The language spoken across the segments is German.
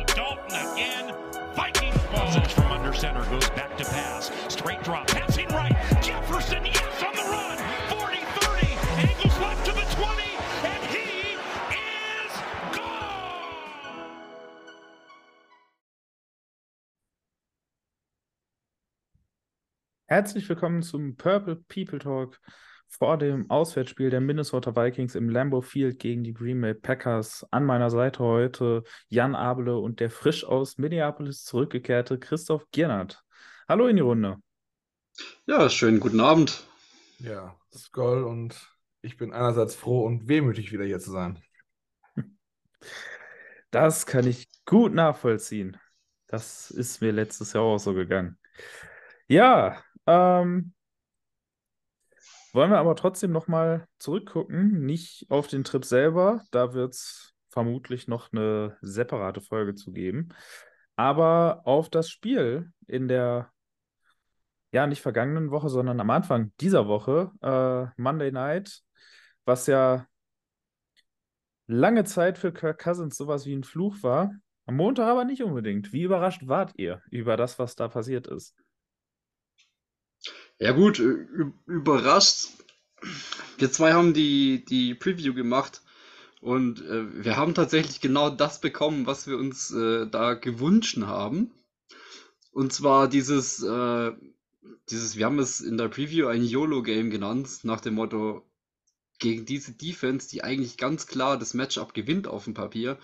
Dalton again. Vikings ball. from under center goes back to pass. Straight drop. Passing right. Jefferson, yes, on the run. 40-30. Angles left to the 20. And he is gone. Herzlich willkommen zum Purple People Talk vor dem Auswärtsspiel der Minnesota Vikings im Lambeau Field gegen die Green Bay Packers. An meiner Seite heute Jan Abele und der frisch aus Minneapolis zurückgekehrte Christoph Giernert. Hallo in die Runde. Ja, schönen guten Abend. Ja, Skoll und ich bin einerseits froh und wehmütig wieder hier zu sein. Das kann ich gut nachvollziehen. Das ist mir letztes Jahr auch so gegangen. Ja, ähm, wollen wir aber trotzdem nochmal zurückgucken, nicht auf den Trip selber, da wird es vermutlich noch eine separate Folge zu geben, aber auf das Spiel in der, ja, nicht vergangenen Woche, sondern am Anfang dieser Woche, äh, Monday Night, was ja lange Zeit für Kirk Cousins sowas wie ein Fluch war. Am Montag aber nicht unbedingt. Wie überrascht wart ihr über das, was da passiert ist? Ja gut, überrascht. Wir zwei haben die, die Preview gemacht und äh, wir haben tatsächlich genau das bekommen, was wir uns äh, da gewünscht haben. Und zwar dieses, äh, dieses, wir haben es in der Preview ein YOLO-Game genannt, nach dem Motto, gegen diese Defense, die eigentlich ganz klar das Matchup gewinnt auf dem Papier,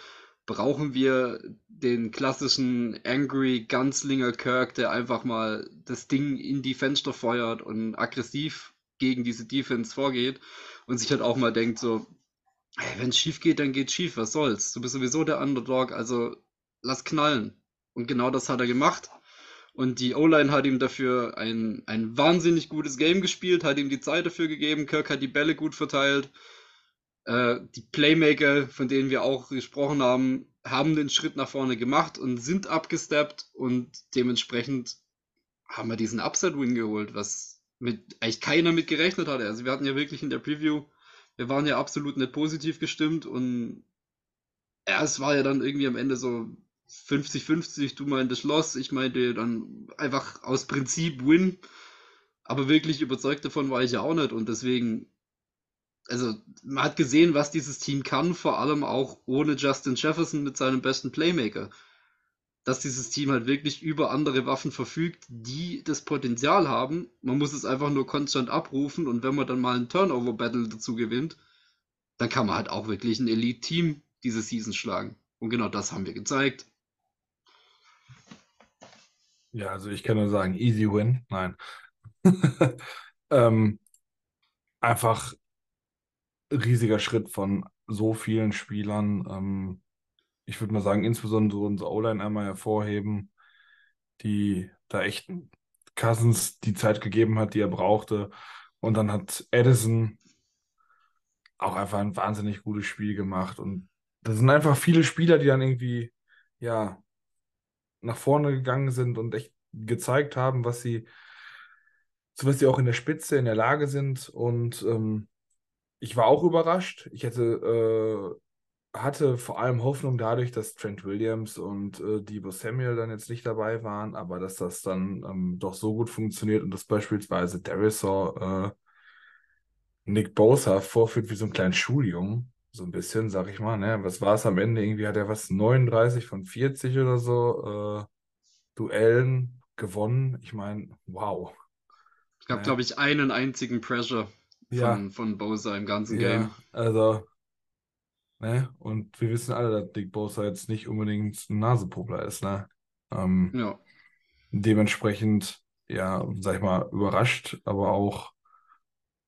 brauchen wir den klassischen Angry Gunslinger Kirk, der einfach mal das Ding in die Fenster feuert und aggressiv gegen diese Defense vorgeht und sich halt auch mal denkt so, hey, wenn es schief geht, dann geht schief, was soll's? Du bist sowieso der Underdog, also lass knallen. Und genau das hat er gemacht. Und die O-Line hat ihm dafür ein, ein wahnsinnig gutes Game gespielt, hat ihm die Zeit dafür gegeben. Kirk hat die Bälle gut verteilt. Äh, die Playmaker, von denen wir auch gesprochen haben, haben den Schritt nach vorne gemacht und sind abgesteppt und dementsprechend haben wir diesen Upset-Win geholt, was mit eigentlich keiner mit gerechnet hatte. Also wir hatten ja wirklich in der Preview, wir waren ja absolut nicht positiv gestimmt und ja, es war ja dann irgendwie am Ende so 50-50, du meintest Loss, ich meinte dann einfach aus Prinzip Win, aber wirklich überzeugt davon war ich ja auch nicht und deswegen also man hat gesehen, was dieses Team kann, vor allem auch ohne Justin Jefferson mit seinem besten Playmaker. Dass dieses Team halt wirklich über andere Waffen verfügt, die das Potenzial haben. Man muss es einfach nur konstant abrufen und wenn man dann mal ein Turnover-Battle dazu gewinnt, dann kann man halt auch wirklich ein Elite-Team diese Season schlagen. Und genau das haben wir gezeigt. Ja, also ich kann nur sagen, easy win. Nein. ähm, einfach riesiger Schritt von so vielen Spielern. Ähm, ich würde mal sagen, insbesondere unsere O-Line einmal hervorheben, die da echt Cousins die Zeit gegeben hat, die er brauchte. Und dann hat Edison auch einfach ein wahnsinnig gutes Spiel gemacht. Und das sind einfach viele Spieler, die dann irgendwie, ja, nach vorne gegangen sind und echt gezeigt haben, was sie, zu was sie auch in der Spitze in der Lage sind. Und ähm, ich war auch überrascht. Ich hätte, äh, hatte vor allem Hoffnung dadurch, dass Trent Williams und äh, Debo Samuel dann jetzt nicht dabei waren, aber dass das dann ähm, doch so gut funktioniert und dass beispielsweise Darisaw äh, Nick Bosa vorführt wie so ein kleiner Schuljungen. So ein bisschen, sag ich mal. Ne? Was war es am Ende? Irgendwie hat er was 39 von 40 oder so äh, Duellen gewonnen. Ich meine, wow. Es gab, ne? glaube ich, einen einzigen Pressure Ja. von, von Bosa im ganzen Ja, Game. also, ne? Und wir wissen alle, dass Dick Bosa jetzt nicht unbedingt ein Nasepuppler ist, ne? Ähm, Ja. dementsprechend, ja, sag ich mal, überrascht, aber auch,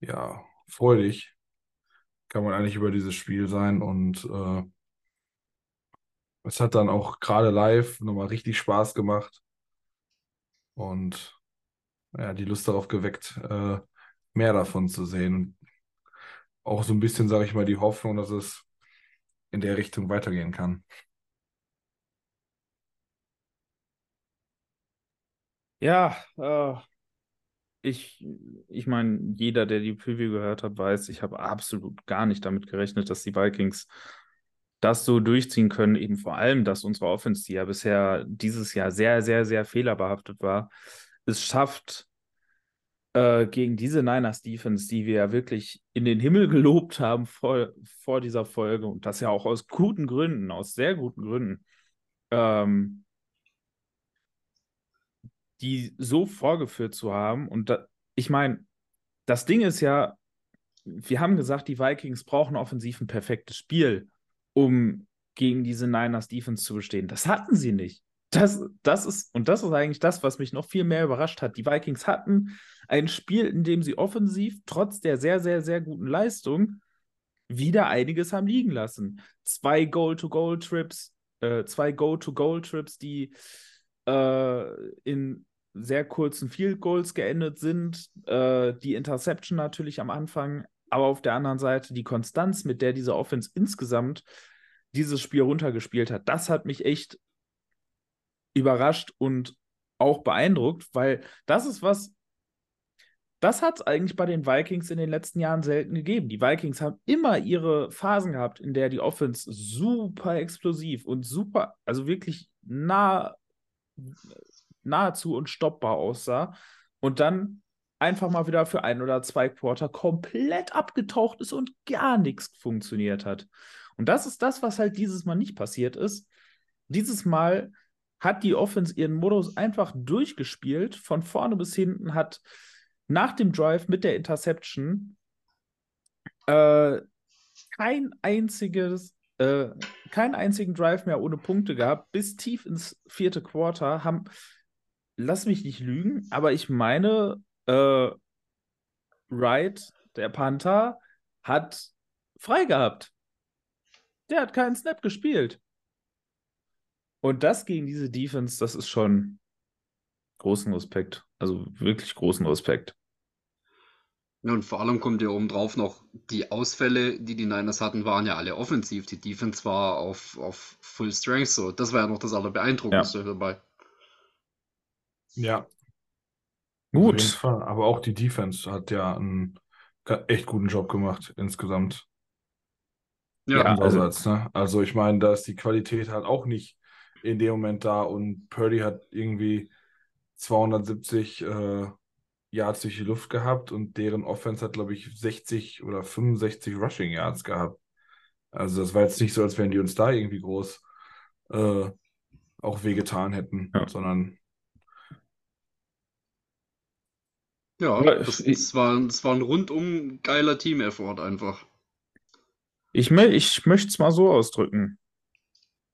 ja, freudig kann man eigentlich über dieses Spiel sein und äh, es hat dann auch gerade live nochmal richtig Spaß gemacht und ja, die Lust darauf geweckt, äh, mehr davon zu sehen. Und auch so ein bisschen, sage ich mal, die Hoffnung, dass es in der Richtung weitergehen kann. Ja, äh, ich, ich meine, jeder, der die Preview gehört hat, weiß, ich habe absolut gar nicht damit gerechnet, dass die Vikings das so durchziehen können. Eben vor allem, dass unsere Offense, die ja bisher dieses Jahr sehr, sehr, sehr fehlerbehaftet war, es schafft, äh, gegen diese Niners Defense, die wir ja wirklich in den Himmel gelobt haben vor, vor dieser Folge und das ja auch aus guten Gründen, aus sehr guten Gründen, ähm, die so vorgeführt zu haben. Und da, ich meine, das Ding ist ja, wir haben gesagt, die Vikings brauchen offensiv ein perfektes Spiel, um gegen diese Niners Defense zu bestehen. Das hatten sie nicht. Das, das ist, und das ist eigentlich das, was mich noch viel mehr überrascht hat. Die Vikings hatten ein Spiel, in dem sie offensiv, trotz der sehr, sehr, sehr guten Leistung, wieder einiges haben liegen lassen. Zwei Goal-to-Goal-Trips, äh, zwei Go-to-Goal-Trips, die äh, in sehr kurzen Field Goals geendet sind. Äh, die Interception natürlich am Anfang, aber auf der anderen Seite die Konstanz, mit der diese Offense insgesamt dieses Spiel runtergespielt hat, das hat mich echt überrascht und auch beeindruckt, weil das ist was, das hat es eigentlich bei den Vikings in den letzten Jahren selten gegeben. Die Vikings haben immer ihre Phasen gehabt, in der die Offense super explosiv und super, also wirklich nah, nahezu unstoppbar aussah und dann einfach mal wieder für ein oder zwei Quarter komplett abgetaucht ist und gar nichts funktioniert hat. Und das ist das, was halt dieses Mal nicht passiert ist. Dieses Mal hat die Offense ihren Modus einfach durchgespielt, von vorne bis hinten, hat nach dem Drive mit der Interception äh, kein einziges, äh, keinen einzigen Drive mehr ohne Punkte gehabt, bis tief ins vierte Quarter, haben, lass mich nicht lügen, aber ich meine, äh, Wright, der Panther, hat frei gehabt. Der hat keinen Snap gespielt. Und das gegen diese Defense, das ist schon großen Respekt. Also wirklich großen Respekt. Ja, und vor allem kommt ja oben drauf noch, die Ausfälle, die die Niners hatten, waren ja alle offensiv. Die Defense war auf, auf Full Strength so. Das war ja noch das Allerbeeindruckendste Ja. dabei. Ja, Gut. auf jeden Fall. Aber auch die Defense hat ja einen echt guten Job gemacht insgesamt. Ja, Ja, also- Unsererseits, ne? Also ich meine, da ist die Qualität halt auch nicht in dem Moment da und Purdy hat irgendwie 270 äh, Yards durch die Luft gehabt und deren Offense hat, glaube ich, 60 oder 65 Rushing Yards gehabt. Also das war jetzt nicht so, als wenn die uns da irgendwie groß äh, auch wehgetan hätten, Ja. sondern ja, Aber das, ich- das war, das war ein rundum geiler Team-Effort einfach. Ich, ich möchte es mal so ausdrücken.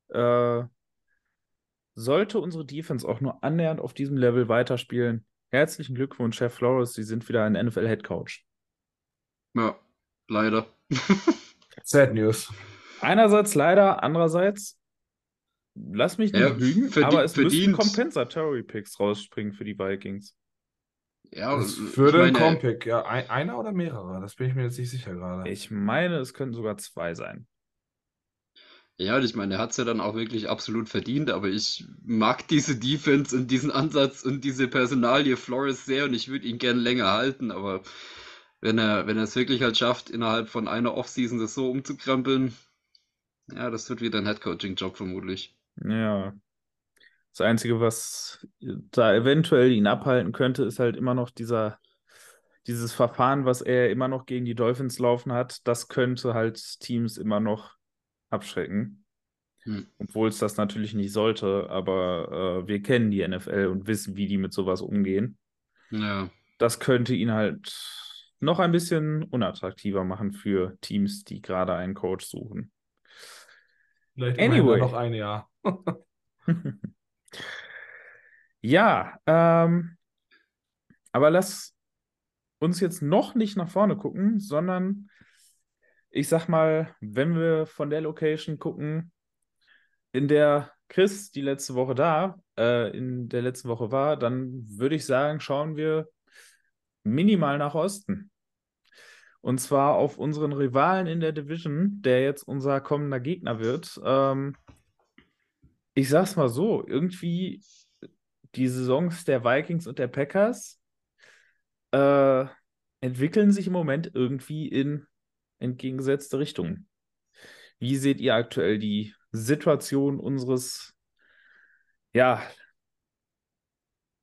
Äh, sollte unsere Defense auch nur annähernd auf diesem Level weiterspielen, herzlichen Glückwunsch, Chef Flores, Sie sind wieder ein NFL-Head Coach. Ja, leider. Sad News. Einerseits leider, andererseits, lass mich nicht Ja, lügen, verdi- aber es müssten verdient. Compensatory Picks rausspringen für die Vikings. Ja, Das würde ein Compick, ja, ein, einer oder mehrere, das bin ich mir jetzt nicht sicher gerade. Ich meine, es könnten sogar zwei sein. Ja, und ich meine, er hat es ja dann auch wirklich absolut verdient, aber ich mag diese Defense und diesen Ansatz und diese Personalie Flores sehr und ich würde ihn gern länger halten, aber wenn er, wenn er es wirklich halt schafft, innerhalb von einer Offseason das so umzukrempeln, ja, das wird wieder ein Headcoaching-Job vermutlich. Ja. Das Einzige, was da eventuell ihn abhalten könnte, ist halt immer noch dieser, dieses Verfahren, was er immer noch gegen die Dolphins laufen hat. Das könnte halt Teams immer noch abschrecken. Hm. Obwohl es das natürlich nicht sollte, aber äh, wir kennen die NFL und wissen, wie die mit sowas umgehen. Ja, Das könnte ihn halt noch ein bisschen unattraktiver machen für Teams, die gerade einen Coach suchen. Vielleicht Anyway. noch ein Jahr. Ja, ähm, aber lass uns jetzt noch nicht nach vorne gucken, sondern ich sag mal, wenn wir von der Location gucken, in der Chris die letzte Woche da, äh, in der letzten Woche war, dann würde ich sagen, schauen wir minimal nach Osten. Und zwar auf unseren Rivalen in der Division, der jetzt unser kommender Gegner wird. Ähm, ich sag's mal so, irgendwie die Saisons der Vikings und der Packers äh, entwickeln sich im Moment irgendwie in entgegengesetzte Richtungen. Wie seht ihr aktuell die Situation unseres, ja,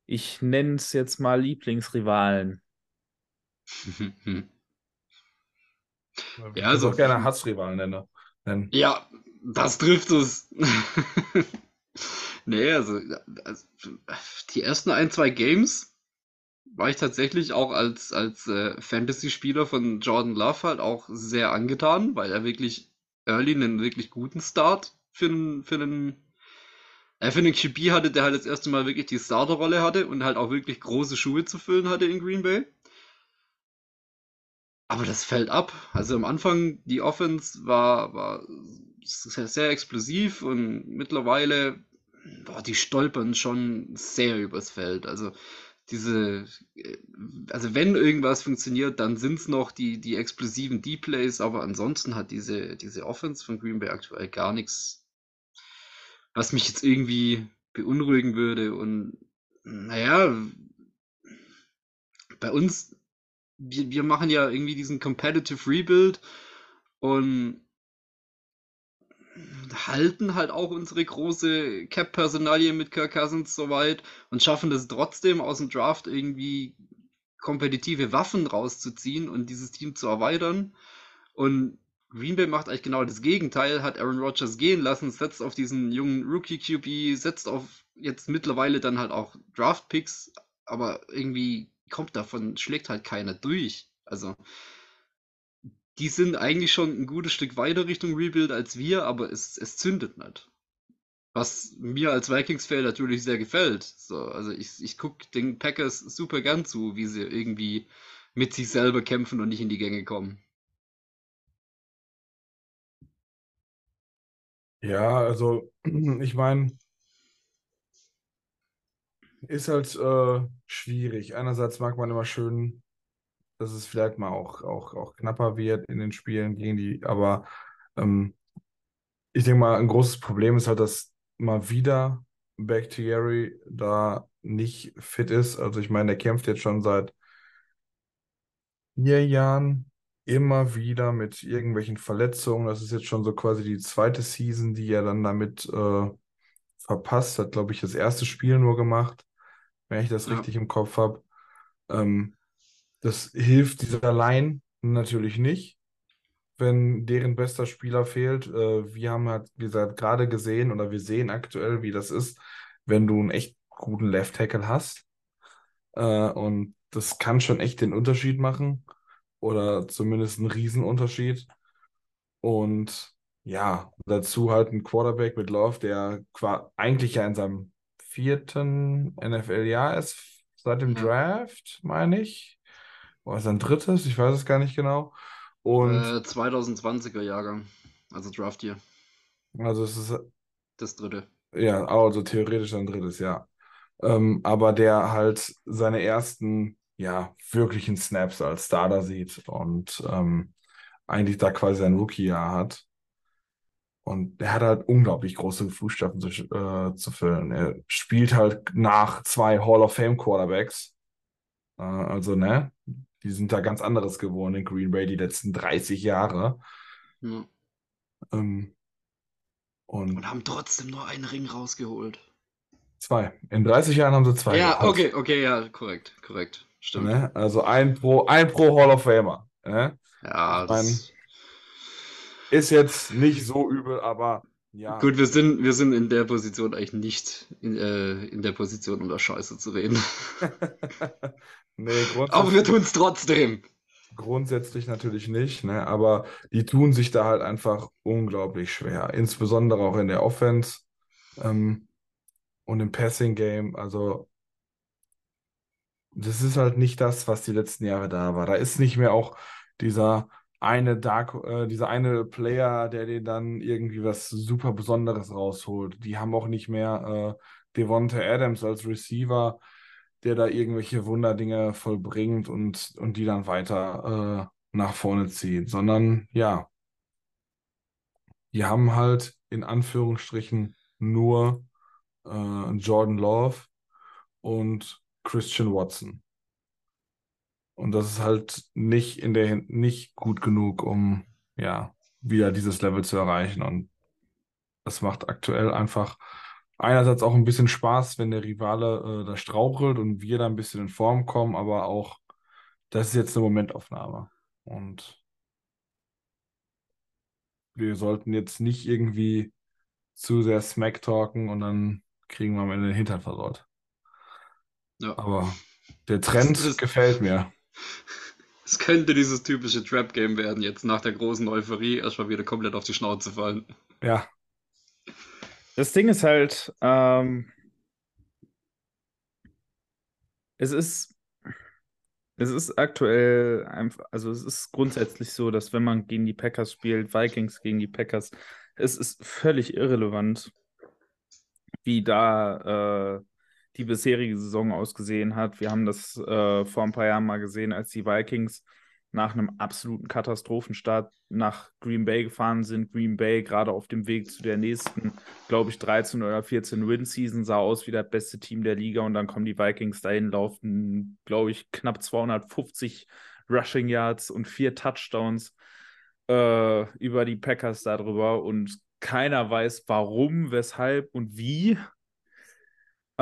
ich nenne es jetzt mal Lieblingsrivalen? Ja, also auch gerne Hassrivalen nenne, nennen. Ja, das trifft es. nee, also, also, die ersten ein, zwei Games war ich tatsächlich auch als, als äh, Fantasy-Spieler von Jordan Love halt auch sehr angetan, weil er wirklich early einen wirklich guten Start für einen, für einen, äh, für einen QB hatte, der halt das erste Mal wirklich die Starterrolle hatte und halt auch wirklich große Schuhe zu füllen hatte in Green Bay. Aber das fällt ab. Also am Anfang, die Offense war, war sehr, sehr explosiv und mittlerweile, boah, die stolpern schon sehr übers Feld. Also diese, äh, also wenn irgendwas funktioniert, dann sind es noch die, die explosiven D-Plays, aber ansonsten hat diese, diese Offense von Green Bay aktuell gar nichts, was mich jetzt irgendwie beunruhigen würde. Und naja, bei uns, wir, wir machen ja irgendwie diesen Competitive Rebuild und halten halt auch unsere große Cap-Personalie mit Kirk Cousins soweit und schaffen es trotzdem aus dem Draft irgendwie kompetitive Waffen rauszuziehen und dieses Team zu erweitern. Und Green Bay macht eigentlich genau das Gegenteil, hat Aaron Rodgers gehen lassen, setzt auf diesen jungen Rookie QB, setzt auf jetzt mittlerweile dann halt auch Draft Picks, aber irgendwie kommt davon, schlägt halt keiner durch. Also die sind eigentlich schon ein gutes Stück weiter Richtung Rebuild als wir, aber es, es zündet nicht. Was mir als Vikings-Fan natürlich sehr gefällt. So, also ich, ich gucke den Packers super gern zu, wie sie irgendwie mit sich selber kämpfen und nicht in die Gänge kommen. Ja, also ich meine, ist halt äh, schwierig. Einerseits mag man immer schön dass es vielleicht mal auch, auch, auch knapper wird in den Spielen gegen die, aber ähm, ich denke mal, ein großes Problem ist halt, dass mal wieder Bakhtiari da nicht fit ist. Also ich meine, der kämpft jetzt schon seit vier Jahren immer wieder mit irgendwelchen Verletzungen. Das ist jetzt schon so quasi die zweite Season, die er dann damit äh, verpasst. Hat, glaube ich, das erste Spiel nur gemacht, wenn ich das ja. richtig im Kopf habe. Ähm, das hilft dieser Line natürlich nicht, wenn deren bester Spieler fehlt. Äh, wir haben halt, wie gesagt, gerade gesehen oder wir sehen aktuell, wie das ist, wenn du einen echt guten Left Tackle hast. Äh, und das kann schon echt den Unterschied machen oder zumindest einen Riesenunterschied. Und ja, dazu halt ein Quarterback mit Love, der eigentlich ja in seinem vierten NFL-Jahr ist, seit dem Draft, meine ich. War es ein drittes? Ich weiß es gar nicht genau. Und äh, 2020er Jahrgang, also Draft Year. Also es ist das dritte. Ja, also theoretisch ein drittes, ja. Ähm, aber der halt seine ersten, ja, wirklichen Snaps als Starter sieht und ähm, eigentlich da quasi sein Rookie-Jahr hat. Und er hat halt unglaublich große Fußstapfen zu, äh, zu füllen. Er spielt halt nach zwei Hall of Fame Quarterbacks. Äh, also, ne, die sind da ganz anderes geworden in Green Bay die letzten 30 Jahre. Ja. Ähm, und, und, haben trotzdem nur einen Ring rausgeholt. Zwei. In 30 Jahren haben sie zwei. Ja, gehabt. okay, okay, ja, korrekt, korrekt. Stimmt. Ne? Also ein pro, ein pro Hall of Famer. Ne? Ja, das ist jetzt nicht so übel, aber ja. Gut, wir sind, wir sind in der Position eigentlich nicht in, äh, in der Position, um da Scheiße zu reden. Nee, Aber wir tun es trotzdem. Grundsätzlich natürlich nicht, ne? aber die tun sich da halt einfach unglaublich schwer. Insbesondere auch in der Offense ähm, und im Passing Game. Also, das ist halt nicht das, was die letzten Jahre da war. Da ist nicht mehr auch dieser eine Dark, äh, dieser eine Player, der dir dann irgendwie was super Besonderes rausholt. Die haben auch nicht mehr äh, Devonta Adams als Receiver, der da irgendwelche Wunderdinge vollbringt und, und die dann weiter äh, nach vorne zieht, sondern ja, die haben halt in Anführungsstrichen nur äh, Jordan Love und Christian Watson. Und das ist halt nicht in der nicht gut genug, um ja wieder dieses Level zu erreichen. Und das macht aktuell einfach einerseits auch ein bisschen Spaß, wenn der Rivale äh, da strauchelt und wir da ein bisschen in Form kommen, aber auch das ist jetzt eine Momentaufnahme. Und wir sollten jetzt nicht irgendwie zu sehr Smack talken und dann kriegen wir am Ende den Hintern versaut. Ja. Aber der Trend Das ist- gefällt mir. Es könnte dieses typische Trap-Game werden, jetzt nach der großen Euphorie erstmal wieder komplett auf die Schnauze fallen. Ja, Das Ding ist halt, ähm, es ist, es ist aktuell einfach, also es ist grundsätzlich so, dass wenn man gegen die Packers spielt, Vikings gegen die Packers, es ist völlig irrelevant, wie da äh, die bisherige Saison ausgesehen hat. Wir haben das äh, vor ein paar Jahren mal gesehen, als die Vikings nach einem absoluten Katastrophenstart nach Green Bay gefahren sind. Green Bay gerade auf dem Weg zu der nächsten, glaube ich, 13 oder 14 Win-Season sah aus wie das beste Team der Liga und dann kommen die Vikings dahin, laufen, glaube ich, knapp 250 Rushing Yards und vier Touchdowns äh, über die Packers darüber und keiner weiß warum, weshalb und wie.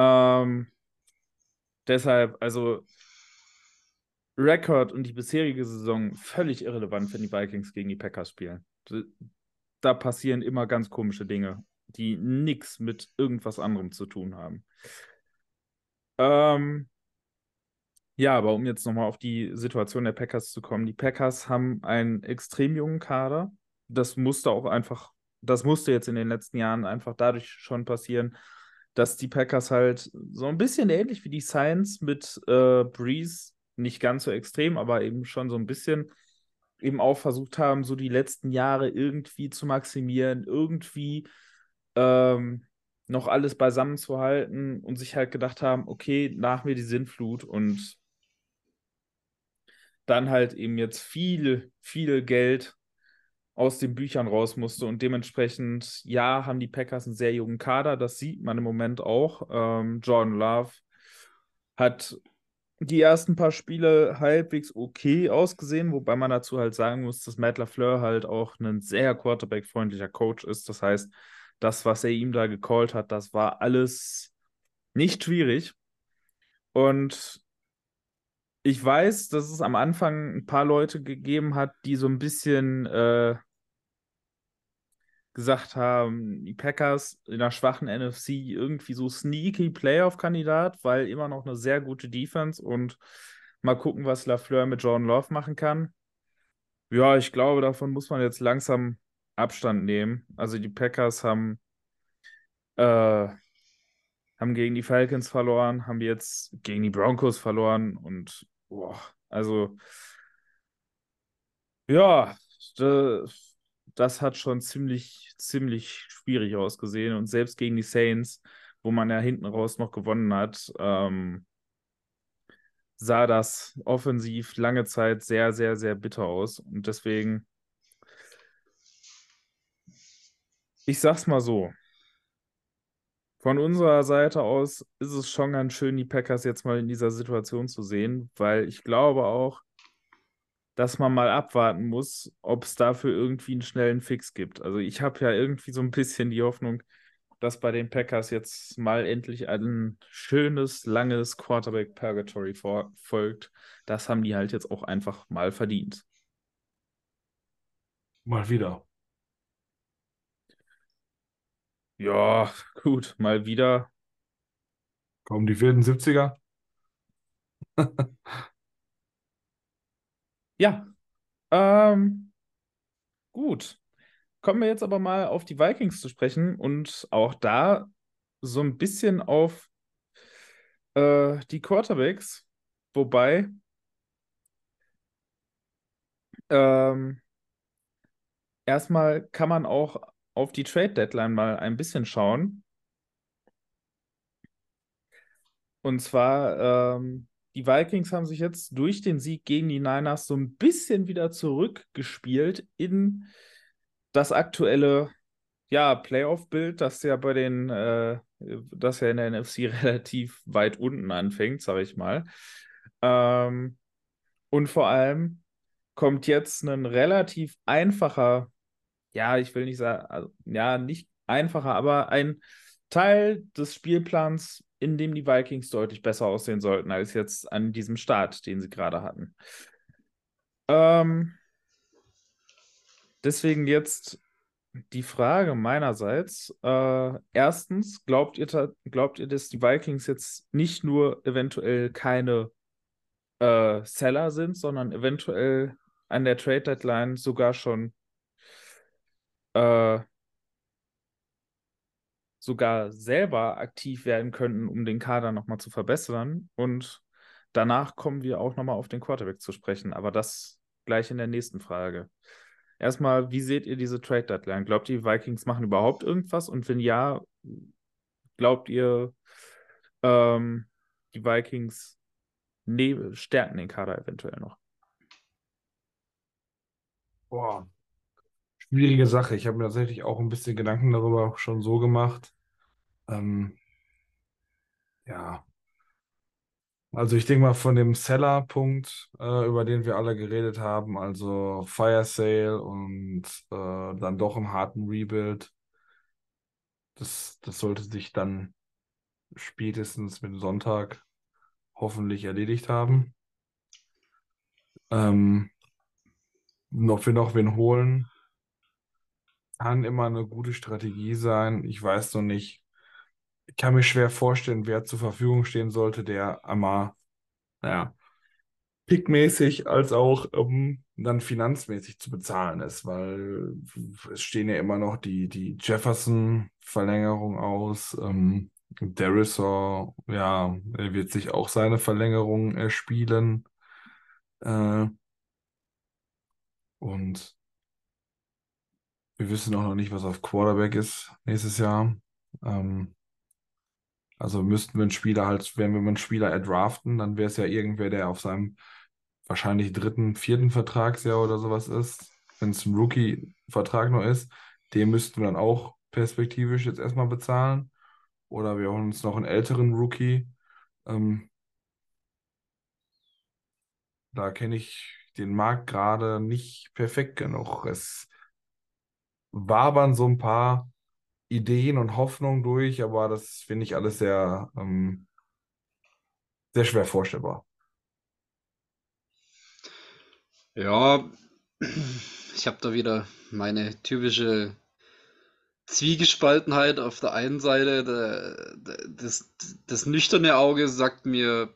Ähm, deshalb, also Rekord und die bisherige Saison völlig irrelevant, wenn die Vikings gegen die Packers spielen. Da passieren immer ganz komische Dinge, die nichts mit irgendwas anderem zu tun haben. Ähm, ja, aber um jetzt nochmal auf die Situation der Packers zu kommen. Die Packers haben einen extrem jungen Kader. Das musste auch einfach, das musste jetzt in den letzten Jahren einfach dadurch schon passieren, dass die Packers halt so ein bisschen ähnlich wie die Science mit äh, Breeze, nicht ganz so extrem, aber eben schon so ein bisschen eben auch versucht haben, so die letzten Jahre irgendwie zu maximieren, irgendwie ähm, noch alles beisammen zu halten und sich halt gedacht haben, okay, nach mir die Sinnflut und dann halt eben jetzt viel, viel Geld aus den Büchern raus musste und dementsprechend, ja, haben die Packers einen sehr jungen Kader, das sieht man im Moment auch. Ähm, Jordan Love hat die ersten paar Spiele halbwegs okay ausgesehen, wobei man dazu halt sagen muss, dass Matt LaFleur halt auch ein sehr Quarterback-freundlicher Coach ist. Das heißt, das, was er ihm da gecallt hat, das war alles nicht schwierig. Und ich weiß, dass es am Anfang ein paar Leute gegeben hat, die so ein bisschen äh, gesagt haben, die Packers in einer schwachen NFC irgendwie so sneaky Playoff-Kandidat, weil immer noch eine sehr gute Defense und mal gucken, was Lafleur mit Jordan Love machen kann. Ja, ich glaube, davon muss man jetzt langsam Abstand nehmen. Also die Packers haben, äh, haben gegen die Falcons verloren, haben jetzt gegen die Broncos verloren und boah, also ja, das, das hat schon ziemlich, ziemlich schwierig ausgesehen. Und selbst gegen die Saints, wo man ja hinten raus noch gewonnen hat, ähm, sah das offensiv lange Zeit sehr, sehr, sehr bitter aus. Und deswegen, ich sag's mal so. Von unserer Seite aus ist es schon ganz schön, die Packers jetzt mal in dieser Situation zu sehen, weil ich glaube auch, dass man mal abwarten muss, ob es dafür irgendwie einen schnellen Fix gibt. Also ich habe ja irgendwie so ein bisschen die Hoffnung, dass bei den Packers jetzt mal endlich ein schönes, langes Quarterback-Purgatory folgt. Das haben die halt jetzt auch einfach mal verdient. mal wieder. Ja, gut, mal wieder. Kommen die wilden 70er? Ja, ähm, gut. Kommen wir jetzt aber mal auf die Vikings zu sprechen und auch da so ein bisschen auf äh, die Quarterbacks, wobei ähm, erstmal kann man auch auf die Trade Deadline mal ein bisschen schauen. Und zwar, ähm, die Vikings haben sich jetzt durch den Sieg gegen die Niners so ein bisschen wieder zurückgespielt in das aktuelle ja, Playoff-Bild, das ja bei den, äh, das ja in der NFC relativ weit unten anfängt, sage ich mal. Ähm, und vor allem kommt jetzt ein relativ einfacher, ja, ich will nicht sagen, also, ja, nicht einfacher, aber ein Teil des Spielplans, in dem die Vikings deutlich besser aussehen sollten als jetzt an diesem Start, den sie gerade hatten. Ähm, deswegen jetzt die Frage meinerseits. Äh, erstens, glaubt ihr, glaubt ihr, dass die Vikings jetzt nicht nur eventuell keine äh, Seller sind, sondern eventuell an der Trade Deadline sogar schon äh, sogar selber aktiv werden könnten, um den Kader nochmal zu verbessern. Und danach kommen wir auch nochmal auf den Quarterback zu sprechen, aber das gleich in der nächsten Frage. Erstmal, wie seht ihr diese Trade Deadline? Glaubt ihr, die Vikings machen überhaupt irgendwas? Und wenn ja, glaubt ihr, ähm, die Vikings ne stärken den Kader eventuell noch? Boah, schwierige Sache. Ich habe mir tatsächlich auch ein bisschen Gedanken darüber schon so gemacht. Ähm, ja, also ich denke mal von dem Seller-Punkt, äh, über den wir alle geredet haben, also Fire Sale und äh, dann doch im harten Rebuild, das, das sollte sich dann spätestens mit Sonntag hoffentlich erledigt haben. Ähm, ob wir noch wen holen, kann immer eine gute Strategie sein. Ich weiß noch nicht, ich kann mir schwer vorstellen, wer zur Verfügung stehen sollte, der einmal, naja, pickmäßig als auch ähm, dann finanzmäßig zu bezahlen ist, weil es stehen ja immer noch die, die Jefferson-Verlängerung aus. Ähm, Derisor, ja, er wird sich auch seine Verlängerung erspielen. Äh, und wir wissen auch noch nicht, was auf Quarterback ist nächstes Jahr. Ähm, also müssten wir einen Spieler halt, wenn wir einen Spieler erdraften, dann wäre es ja irgendwer, der auf seinem wahrscheinlich dritten, vierten Vertragsjahr oder sowas ist. Wenn es ein Rookie-Vertrag noch ist, den müssten wir dann auch perspektivisch jetzt erstmal bezahlen. Oder wir holen uns noch einen älteren Rookie. Ähm, da kenne ich den Markt gerade nicht perfekt genug. Es wabern so ein paar Ideen und Hoffnungen durch, aber das finde ich alles sehr, ähm, sehr schwer vorstellbar. Ja, ich habe da wieder meine typische Zwiegespaltenheit. Auf der einen Seite, der, der, das, das nüchterne Auge sagt mir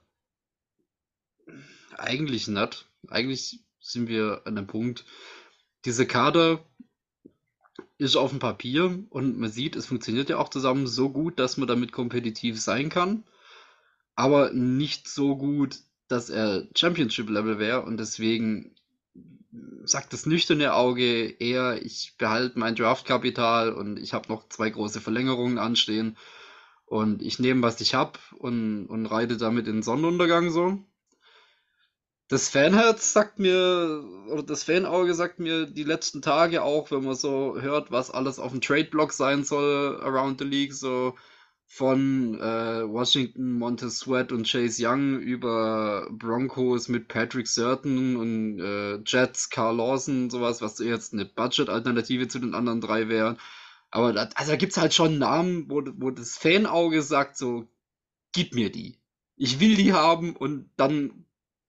eigentlich nicht. Eigentlich sind wir an dem Punkt, diese Kader ist auf dem Papier und man sieht, es funktioniert ja auch zusammen so gut, dass man damit kompetitiv sein kann, aber nicht so gut, dass er Championship-Level wäre und deswegen sagt das nüchterne Auge eher, ich behalte mein Draftkapital und ich habe noch zwei große Verlängerungen anstehen und ich nehme, was ich habe und, und reite damit in den Sonnenuntergang so das Fanherz sagt mir, oder das Fanauge sagt mir die letzten Tage auch, wenn man so hört, was alles auf dem Trade-Block sein soll around the league, so von äh, Washington, Montez Sweat und Chase Young über Broncos mit Patrick Surton und äh, Jets, Carl Lawson, sowas, was jetzt eine Budget-Alternative zu den anderen drei wäre. Aber da, also da gibt es halt schon Namen, wo, wo das Fanauge sagt so, gib mir die. Ich will die haben und dann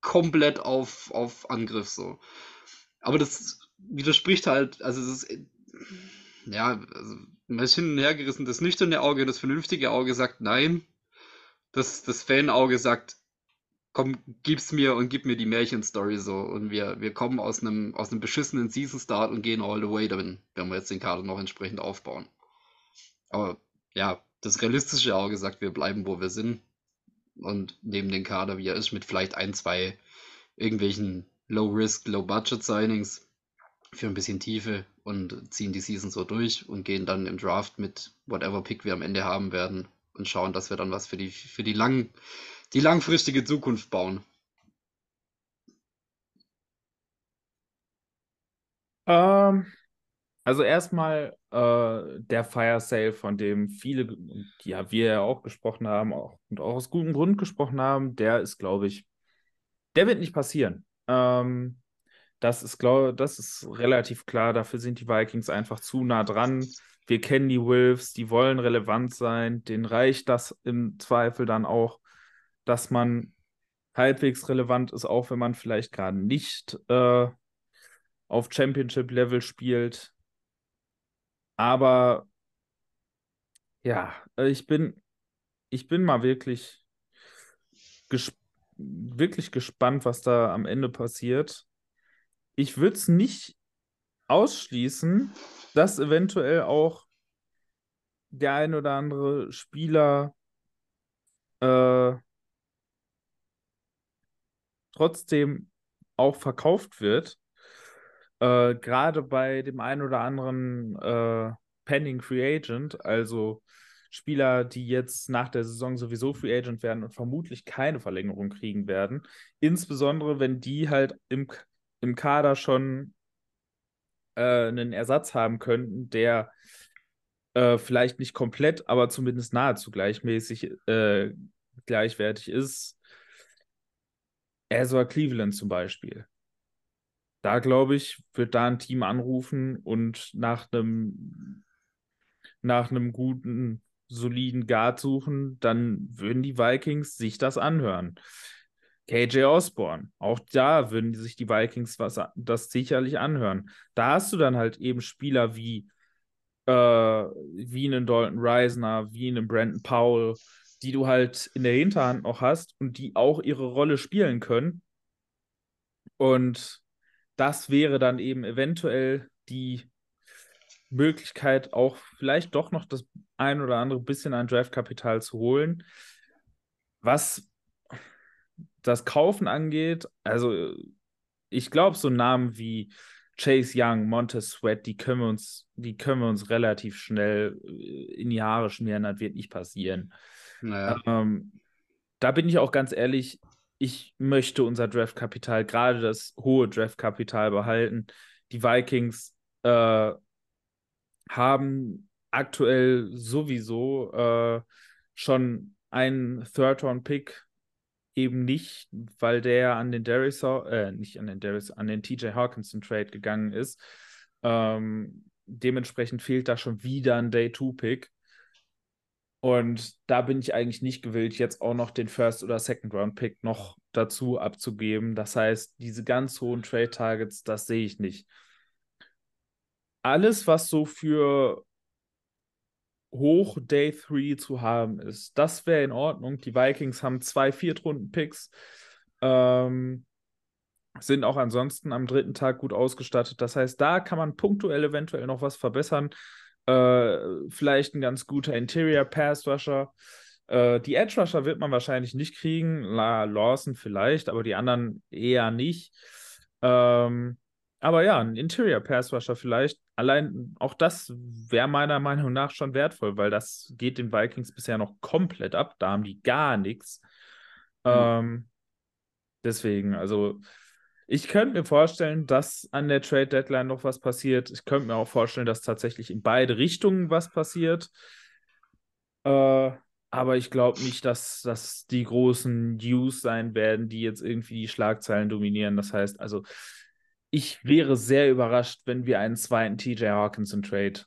komplett auf, auf Angriff so. Aber das widerspricht halt, also es ist, ja, also man ist hin und her gerissen. Das nüchterne Auge, das vernünftige Auge sagt nein. Das, das Fan-Auge sagt, komm, gib's mir und gib mir die Märchenstory so. Und wir, wir kommen aus einem, aus einem beschissenen Season-Start und gehen all the way darin, wenn wir jetzt den Kader noch entsprechend aufbauen. Aber ja, das realistische Auge sagt, wir bleiben, wo wir sind und nehmen den Kader, wie er ist, mit vielleicht ein, zwei irgendwelchen Low-Risk, Low-Budget-Signings. für ein bisschen Tiefe und ziehen die Season so durch und gehen dann im Draft mit whatever Pick wir am Ende haben werden und schauen, dass wir dann was für die, für die, lang, die langfristige Zukunft bauen. Ähm, also erstmal äh, der Fire Sale, von dem viele, ja, wir ja auch gesprochen haben auch, und auch aus gutem Grund gesprochen haben, der ist, glaube ich, der wird nicht passieren. Ähm, das ist, glaube das ist relativ klar. Dafür sind die Vikings einfach zu nah dran. Wir kennen die Wolves, die wollen relevant sein. Denen reicht das im Zweifel dann auch, dass man halbwegs relevant ist, auch wenn man vielleicht gerade nicht äh, auf Championship-Level spielt. Aber ja, ich bin, ich bin mal wirklich, ges wirklich gespannt, was da am Ende passiert. Ich würde es nicht ausschließen, dass eventuell auch der ein oder andere Spieler äh, trotzdem auch verkauft wird. Äh, Gerade bei dem einen oder anderen äh, Pending Free Agent, also Spieler, die jetzt nach der Saison sowieso Free Agent werden und vermutlich keine Verlängerung kriegen werden. Insbesondere, wenn die halt im, im Kader schon äh, einen Ersatz haben könnten, der äh, vielleicht nicht komplett, aber zumindest nahezu gleichmäßig äh, gleichwertig ist. Ezra Cleveland zum Beispiel. Da glaube ich, wird da ein Team anrufen und nach einem nach einem guten, soliden Guard suchen, dann würden die Vikings sich das anhören. KJ Osborne, auch da würden sich die Vikings was, das sicherlich anhören. Da hast du dann halt eben Spieler wie, äh, wie einen Dalton Reisner, wie einen Brandon Powell, die du halt in der Hinterhand noch hast und die auch ihre Rolle spielen können. Und das wäre dann eben eventuell die Möglichkeit, auch vielleicht doch noch das ein oder andere bisschen an Draftkapital zu holen. Was das Kaufen angeht, also ich glaube, so Namen wie Chase Young, Montez Sweat, die können wir uns, die können wir uns relativ schnell äh, in die Haare schmieren, das wird nicht passieren. Naja. Ähm, da bin ich auch ganz ehrlich, ich möchte unser Draftkapital, gerade das hohe Draftkapital behalten. Die Vikings äh, haben aktuell sowieso äh, schon einen Third-Round-Pick eben nicht, weil der an den Darius, äh, nicht an den Darius, an den TJ Hawkinson Trade gegangen ist. Ähm, dementsprechend fehlt da schon wieder ein Day-2-Pick. Und da bin ich eigentlich nicht gewillt, jetzt auch noch den First- oder Second-Round-Pick noch dazu abzugeben. Das heißt, diese ganz hohen Trade-Targets, das sehe ich nicht. Alles, was so für hoch Day 3 zu haben ist, das wäre in Ordnung. Die Vikings haben zwei Viertrunden-Picks, ähm, sind auch ansonsten am dritten Tag gut ausgestattet. Das heißt, da kann man punktuell eventuell noch was verbessern. Äh, vielleicht ein ganz guter Interior Pass Rusher. Äh, die Edge Rusher wird man wahrscheinlich nicht kriegen. La Lawson vielleicht, aber die anderen eher nicht. Ähm, aber ja, ein Interior Pass Rusher vielleicht. Allein auch das wäre meiner Meinung nach schon wertvoll, weil das geht den Vikings bisher noch komplett ab. Da haben die gar nichts. Mhm. Ähm, deswegen, also ich könnte mir vorstellen, dass an der Trade Deadline noch was passiert. Ich könnte mir auch vorstellen, dass tatsächlich in beide Richtungen was passiert. Äh, aber ich glaube nicht, dass das die großen News sein werden, die jetzt irgendwie die Schlagzeilen dominieren. Das heißt, also ich wäre sehr überrascht, wenn wir einen zweiten TJ Hawkinson Trade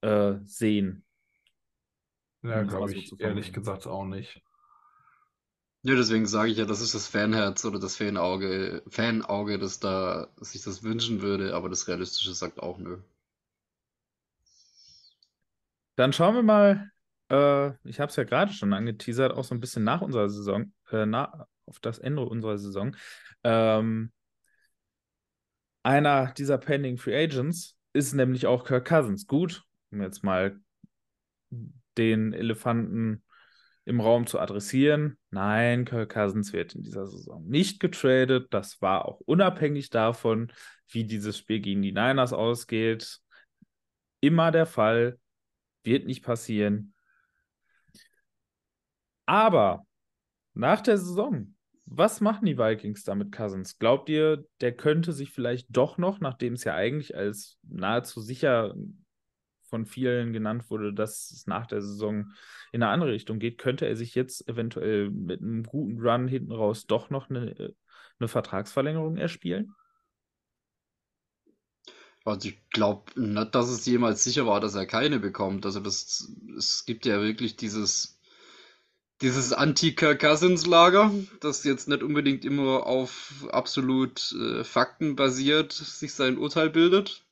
äh, sehen. Ja, glaube ich so ehrlich gesagt auch nicht. Ja, deswegen sage ich ja, das ist das Fanherz oder das Fanauge, Fanauge, das da sich das wünschen würde, aber das Realistische sagt auch nö. Dann schauen wir mal, äh, ich habe es ja gerade schon angeteasert, auch so ein bisschen nach unserer Saison, äh, nach, auf das Ende unserer Saison. Ähm, einer dieser Pending Free Agents ist nämlich auch Kirk Cousins. Gut, um jetzt mal den Elefanten im Raum zu adressieren. Nein, Kirk Cousins wird in dieser Saison nicht getradet. Das war auch unabhängig davon, wie dieses Spiel gegen die Niners ausgeht. Immer der Fall. Wird nicht passieren. Aber nach der Saison, was machen die Vikings da mit Cousins? Glaubt ihr, der könnte sich vielleicht doch noch, nachdem es ja eigentlich als nahezu sicher von vielen genannt wurde, dass es nach der Saison in eine andere Richtung geht, könnte er sich jetzt eventuell mit einem guten Run hinten raus doch noch eine, eine Vertragsverlängerung erspielen? Also ich glaube nicht, dass es jemals sicher war, dass er keine bekommt. Also das, es gibt ja wirklich dieses, dieses Anti-Kirk Cousins Lager, das jetzt nicht unbedingt immer auf absolut äh, Fakten basiert, sich sein Urteil bildet.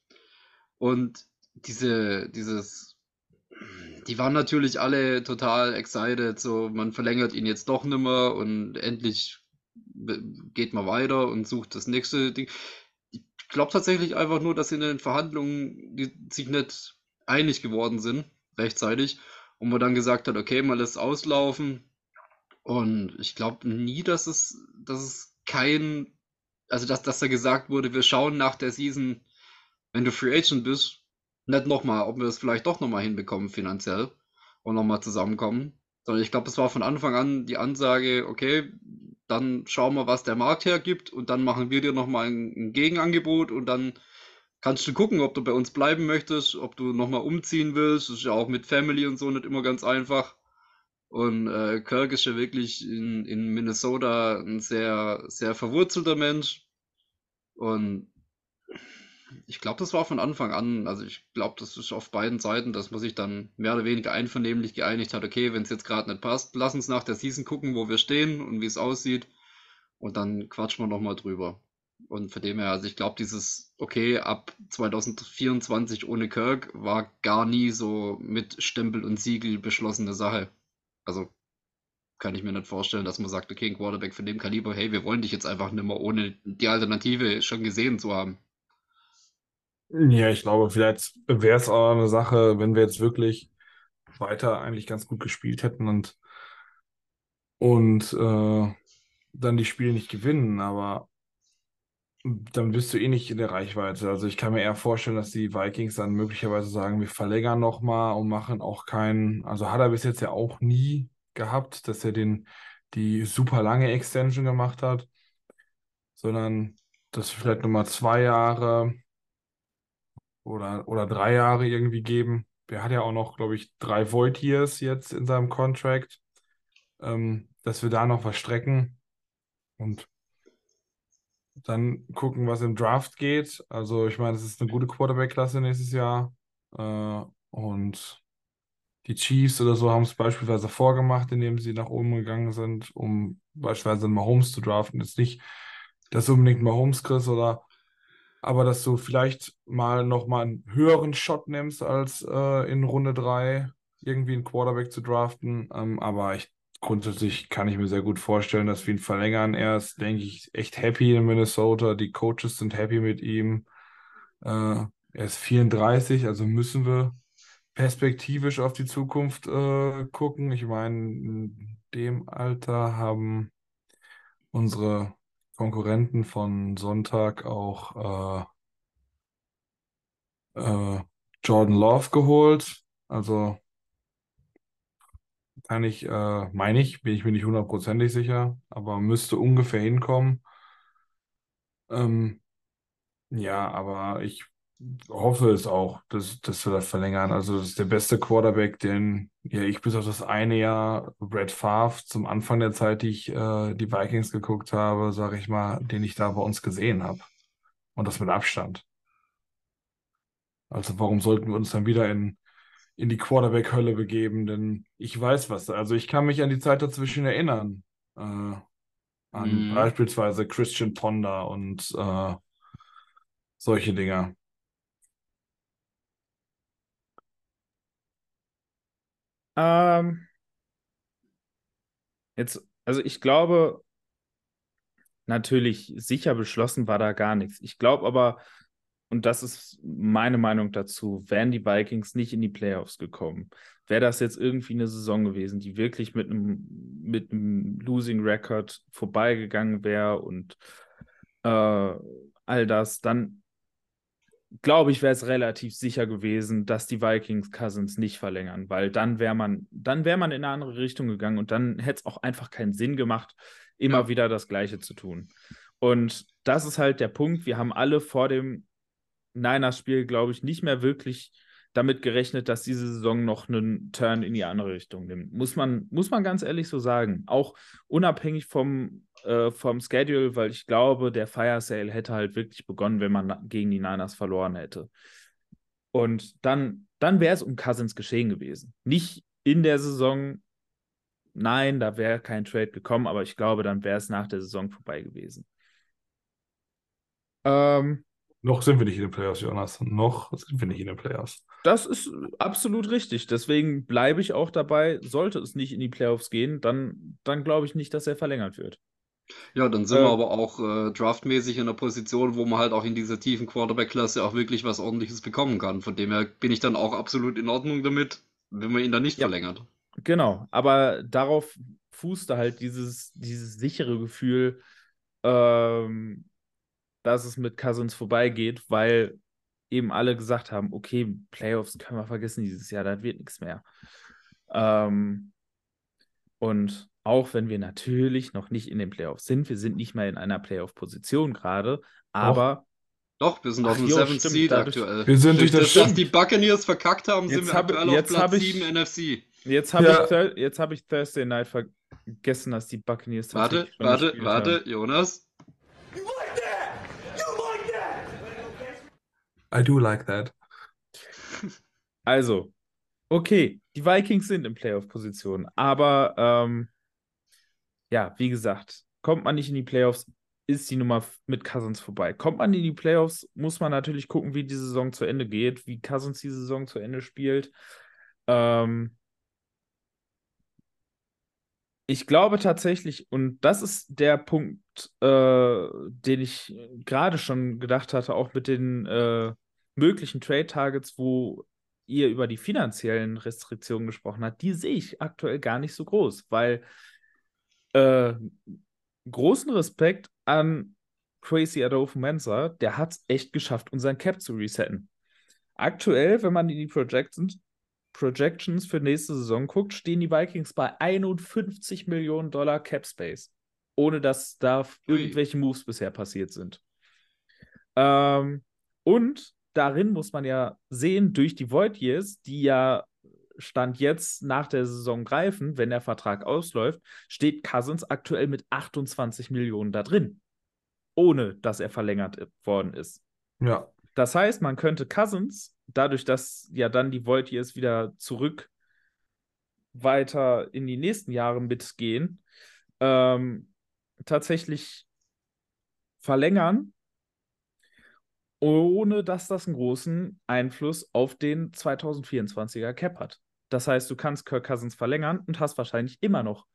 Und diese, dieses, die waren natürlich alle total excited, so man verlängert ihn jetzt doch nimmer und endlich geht man weiter und sucht das nächste Ding. Ich glaube tatsächlich einfach nur, dass in den Verhandlungen sich nicht einig geworden sind, rechtzeitig, und man dann gesagt hat, okay, man lässt auslaufen. Und ich glaube nie, dass es, dass es kein, also dass, dass da gesagt wurde, wir schauen nach der Season, wenn du Free Agent bist, nicht nochmal, ob wir es vielleicht doch nochmal hinbekommen finanziell und nochmal zusammenkommen. Sondern ich glaube, es war von Anfang an die Ansage, okay, dann schauen wir, was der Markt hergibt und dann machen wir dir nochmal ein, ein Gegenangebot und dann kannst du gucken, ob du bei uns bleiben möchtest, ob du nochmal umziehen willst. Das ist ja auch mit Family und so nicht immer ganz einfach. Und äh, Kirk ist ja wirklich in, in Minnesota ein sehr, sehr verwurzelter Mensch. Und ich glaube, das war von Anfang an, also ich glaube, das ist auf beiden Seiten, dass man sich dann mehr oder weniger einvernehmlich geeinigt hat, okay, wenn es jetzt gerade nicht passt, lass uns nach der Season gucken, wo wir stehen und wie es aussieht und dann quatschen wir nochmal drüber. Und von dem her, also ich glaube, dieses, okay, ab 2024 ohne Kirk war gar nie so mit Stempel und Siegel beschlossene Sache. Also kann ich mir nicht vorstellen, dass man sagt, okay, ein Quarterback von dem Kaliber, hey, wir wollen dich jetzt einfach nicht mehr ohne die Alternative schon gesehen zu haben. Ja, ich glaube, vielleicht wäre es auch eine Sache, wenn wir jetzt wirklich weiter eigentlich ganz gut gespielt hätten und, und äh, dann die Spiele nicht gewinnen, aber dann bist du eh nicht in der Reichweite. Also ich kann mir eher vorstellen, dass die Vikings dann möglicherweise sagen, wir verlängern nochmal und machen auch keinen, also hat er bis jetzt ja auch nie gehabt, dass er den, die super lange Extension gemacht hat, sondern dass vielleicht nochmal zwei Jahre oder, oder drei Jahre irgendwie geben. Der hat ja auch noch, glaube ich, drei Void Years jetzt in seinem Contract, ähm, dass wir da noch was strecken und dann gucken, was im Draft geht. Also, ich meine, es ist eine gute Quarterback-Klasse nächstes Jahr. Äh, und die Chiefs oder so haben es beispielsweise vorgemacht, indem sie nach oben gegangen sind, um beispielsweise Mahomes zu draften. Jetzt nicht, dass unbedingt Mahomes kriegst oder aber dass du vielleicht mal nochmal einen höheren Shot nimmst, als äh, in Runde 3 irgendwie einen Quarterback zu draften. Ähm, aber ich, grundsätzlich kann ich mir sehr gut vorstellen, dass wir ihn verlängern. Er ist, denke ich, echt happy in Minnesota. Die Coaches sind happy mit ihm. Äh, er ist 34, also müssen wir perspektivisch auf die Zukunft äh, gucken. Ich meine, in dem Alter haben unsere Konkurrenten von Sonntag auch äh, äh, Jordan Love geholt. Also kann ich, äh, meine ich, bin ich mir nicht hundertprozentig sicher, aber müsste ungefähr hinkommen. Ähm, ja, aber ich hoffe es auch, dass, dass wir das verlängern. Also das ist der beste Quarterback, den ja ich bis auf das eine Jahr Brett Favre zum Anfang der Zeit, die ich äh, die Vikings geguckt habe, sage ich mal, den ich da bei uns gesehen habe. Und das mit Abstand. Also warum sollten wir uns dann wieder in, in die Quarterback-Hölle begeben? Denn ich weiß was. Also ich kann mich an die Zeit dazwischen erinnern. Äh, an mhm. beispielsweise Christian Ponder und äh, solche Dinger. Ähm, jetzt, also ich glaube, natürlich sicher beschlossen war da gar nichts. Ich glaube aber, und das ist meine Meinung dazu, wären die Vikings nicht in die Playoffs gekommen, wäre das jetzt irgendwie eine Saison gewesen, die wirklich mit einem, mit einem Losing Record vorbeigegangen wäre und äh, all das, dann glaube ich, wäre es relativ sicher gewesen, dass die Vikings Cousins nicht verlängern, weil dann wäre man, dann wäre man in eine andere Richtung gegangen und dann hätte es auch einfach keinen Sinn gemacht, immer Ja. wieder das Gleiche zu tun. Und das ist halt der Punkt. Wir haben alle vor dem Niners-Spiel, glaube ich, nicht mehr wirklich damit gerechnet, dass diese Saison noch einen Turn in die andere Richtung nimmt. Muss man, muss man ganz ehrlich so sagen. Auch unabhängig vom, äh, vom Schedule, weil ich glaube, der Fire Sale hätte halt wirklich begonnen, wenn man gegen die Niners verloren hätte. Und dann, dann wäre es um Cousins geschehen gewesen. Nicht in der Saison, nein, da wäre kein Trade gekommen, aber ich glaube, dann wäre es nach der Saison vorbei gewesen. Ähm, Noch sind wir nicht in den Playoffs, Jonas. Noch sind wir nicht in den Playoffs. Das ist absolut richtig. Deswegen bleibe ich auch dabei. Sollte es nicht in die Playoffs gehen, dann, dann glaube ich nicht, dass er verlängert wird. Ja, dann sind Äh, wir aber auch äh, draftmäßig in einer Position, wo man halt auch in dieser tiefen Quarterback-Klasse auch wirklich was Ordentliches bekommen kann. Von dem her bin ich dann auch absolut in Ordnung damit, wenn man ihn dann nicht Ja. verlängert. Genau, aber darauf fußte halt dieses, dieses sichere Gefühl, ähm, dass es mit Cousins vorbeigeht, weil eben alle gesagt haben, okay, Playoffs können wir vergessen dieses Jahr, das wird nichts mehr. Ähm, und auch wenn wir natürlich noch nicht in den Playoffs sind, wir sind nicht mehr in einer Playoff-Position gerade, aber Doch, wir sind auf dem Seventh stimmt, Seed dadurch- aktuell. Wir sind durch das das, dass die Buccaneers verkackt haben, sind Jetzt wir hab- aktuell auf Platz ich- 7 NFC. jetzt habe Ja. ich, jetzt hab ich Thursday Night vergessen, dass die Buccaneers Warte, warte, gespielt haben. warte, Jonas. I do like that. Also, okay, die Vikings sind in Playoff-Position, aber ähm, ja, wie gesagt, kommt man nicht in die Playoffs, ist die Nummer mit Cousins vorbei. Kommt man in die Playoffs, muss man natürlich gucken, wie die Saison zu Ende geht, wie Cousins die Saison zu Ende spielt. Ähm, ich glaube tatsächlich, und das ist der Punkt, äh, den ich gerade schon gedacht hatte, auch mit den äh, möglichen Trade-Targets, wo ihr über die finanziellen Restriktionen gesprochen habt, die sehe ich aktuell gar nicht so groß, weil äh, großen Respekt an Crazy Adolfo Mensa, der hat es echt geschafft, unseren Cap zu resetten. Aktuell, wenn man in die Projections, Projections für nächste Saison guckt, stehen die Vikings bei 51 Millionen Dollar Cap Space, ohne dass da irgendwelche Moves bisher passiert sind. Ähm, und darin muss man ja sehen, durch die Void Years, die ja Stand jetzt nach der Saison greifen, wenn der Vertrag ausläuft, steht Cousins aktuell mit 28 Millionen da drin, ohne dass er verlängert worden ist. Ja. Das heißt, man könnte Cousins, dadurch, dass ja dann die Void Years wieder zurück weiter in die nächsten Jahre mitgehen, ähm, tatsächlich verlängern, ohne dass das einen großen Einfluss auf den 2024er Cap hat. Das heißt, du kannst Kirk Cousins verlängern und hast wahrscheinlich immer noch,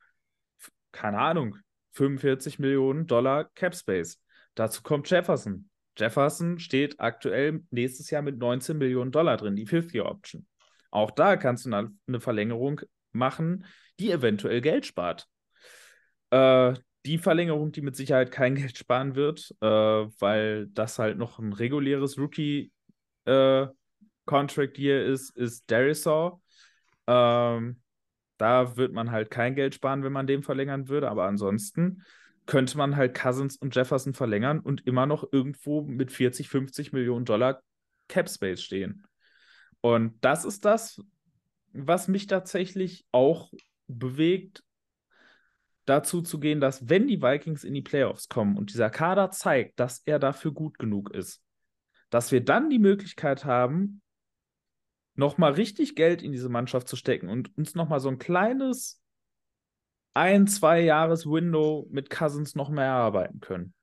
keine Ahnung, 45 Millionen Dollar Cap Space. Dazu kommt Jefferson. Jefferson steht aktuell nächstes Jahr mit 19 Millionen Dollar drin, die Fifth-Year-Option. Auch da kannst du eine Verlängerung machen, die eventuell Geld spart. Äh, die Verlängerung, die mit Sicherheit kein Geld sparen wird, äh, weil das halt noch ein reguläres Rookie-Contract-Year ist, ist Darisaw. Ähm, da wird man halt kein Geld sparen, wenn man den verlängern würde, aber ansonsten könnte man halt Cousins und Jefferson verlängern und immer noch irgendwo mit 40, 50 Millionen Dollar Cap Space stehen. Und das ist das, was mich tatsächlich auch bewegt, dazu zu gehen, dass wenn die Vikings in die Playoffs kommen und dieser Kader zeigt, dass er dafür gut genug ist, dass wir dann die Möglichkeit haben, nochmal richtig Geld in diese Mannschaft zu stecken und uns nochmal so ein kleines ein, zwei Jahres Window mit Cousins noch mehr erarbeiten können.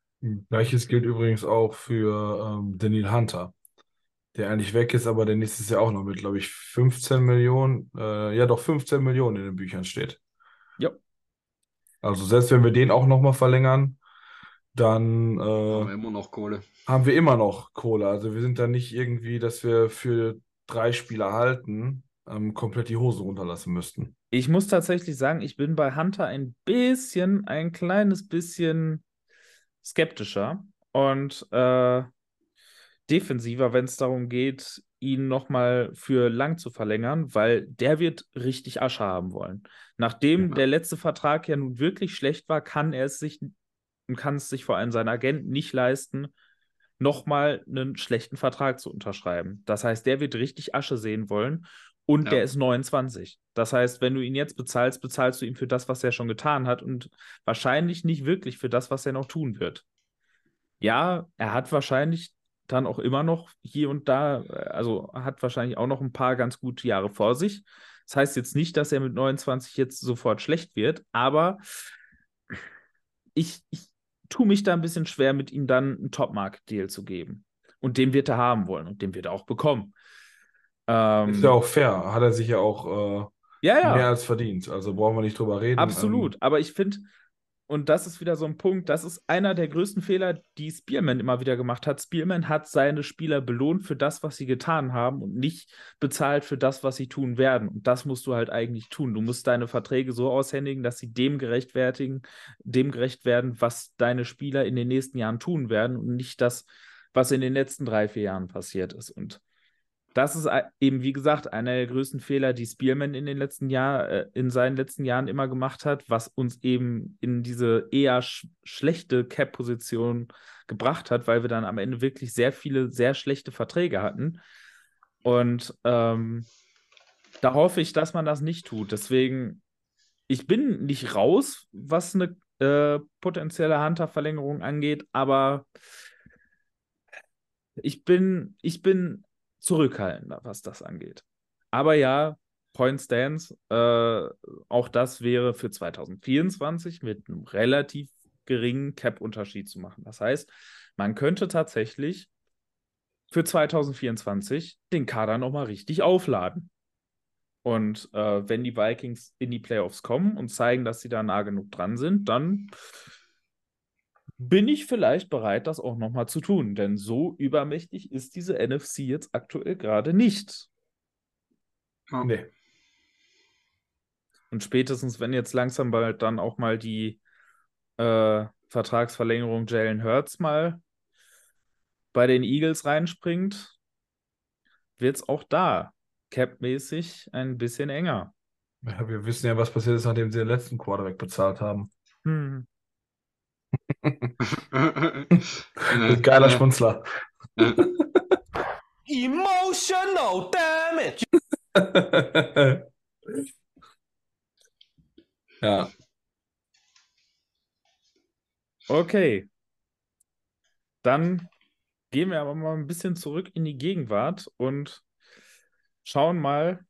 Gleiches gilt übrigens auch für ähm, Daniel Hunter, der eigentlich weg ist, aber der nächstes Jahr auch noch mit, glaube ich, 15 Millionen, äh, ja doch 15 Millionen in den Büchern steht. Also selbst wenn wir den auch nochmal verlängern, dann Haben wir äh, immer noch Kohle. haben wir immer noch Kohle. Also wir sind da nicht irgendwie, dass wir für drei Spieler halten, ähm, komplett die Hose runterlassen müssten. Ich muss tatsächlich sagen, ich bin bei Hunter ein bisschen, ein kleines bisschen skeptischer und äh, defensiver, wenn es darum geht, ihn nochmal für lang zu verlängern, weil der wird richtig Asche haben wollen. Nachdem Ja. der letzte Vertrag ja nun wirklich schlecht war, kann er es sich und kann es sich vor allem sein Agent nicht leisten, nochmal einen schlechten Vertrag zu unterschreiben. Das heißt, der wird richtig Asche sehen wollen und Ja. der ist 29. Das heißt, wenn du ihn jetzt bezahlst, bezahlst du ihm für das, was er schon getan hat und wahrscheinlich nicht wirklich für das, was er noch tun wird. Ja, er hat wahrscheinlich dann auch immer noch hier und da, äh, also hat wahrscheinlich auch noch ein paar ganz gute Jahre vor sich. Das heißt jetzt nicht, dass er mit 29 jetzt sofort schlecht wird, aber ich, ich tue mich da ein bisschen schwer, mit ihm dann einen Top-Market-Deal zu geben. Und den wird er haben wollen und den wird er auch bekommen. Ähm, Ist ja auch fair. Hat er sich ja auch ja, äh, ja. mehr als verdient. Also brauchen wir nicht drüber reden. Absolut, Ähm, aber ich finde, und das ist wieder so ein Punkt, das ist einer der größten Fehler, die Spielman immer wieder gemacht hat. Spielman hat seine Spieler belohnt für das, was sie getan haben und nicht bezahlt für das, was sie tun werden. Und das musst du halt eigentlich tun. Du musst deine Verträge so aushändigen, dass sie dem gerechtfertigen, dem gerecht werden, was deine Spieler in den nächsten Jahren tun werden und nicht das, was in den letzten drei, vier Jahren passiert ist. Und das ist eben, wie gesagt, einer der größten Fehler, die Spielman in den letzten Jahren, äh, in seinen letzten Jahren immer gemacht hat, was uns eben in diese eher sch schlechte Cap-Position gebracht hat, weil wir dann am Ende wirklich sehr viele, sehr schlechte Verträge hatten. Und ähm, da hoffe ich, dass man das nicht tut. Deswegen, ich bin nicht raus, was eine äh, potenzielle Hunter-Verlängerung angeht, aber ich bin, ich bin zurückhaltender, was das angeht. Aber ja, Point Stands, äh, auch das wäre für 2024 mit einem relativ geringen Cap-Unterschied zu machen. Das heißt, man könnte tatsächlich für 2024 den Kader nochmal richtig aufladen. Und äh, wenn die Vikings in die Playoffs kommen und zeigen, dass sie da nah genug dran sind, dann bin ich vielleicht bereit, das auch nochmal zu tun. Denn so übermächtig ist diese NFC jetzt aktuell gerade nicht. Ja. nee. Und spätestens, wenn jetzt langsam bald dann auch mal die äh, Vertragsverlängerung Jalen Hurts mal bei den Eagles reinspringt, wird es auch da capmäßig ein bisschen enger. Ja, wir wissen ja, was passiert ist, nachdem sie den letzten Quarterback bezahlt haben. Hm. Geiler Schmunzler. Emotional damage. ja. Okay. Dann gehen wir aber mal ein bisschen zurück in die Gegenwart und schauen mal,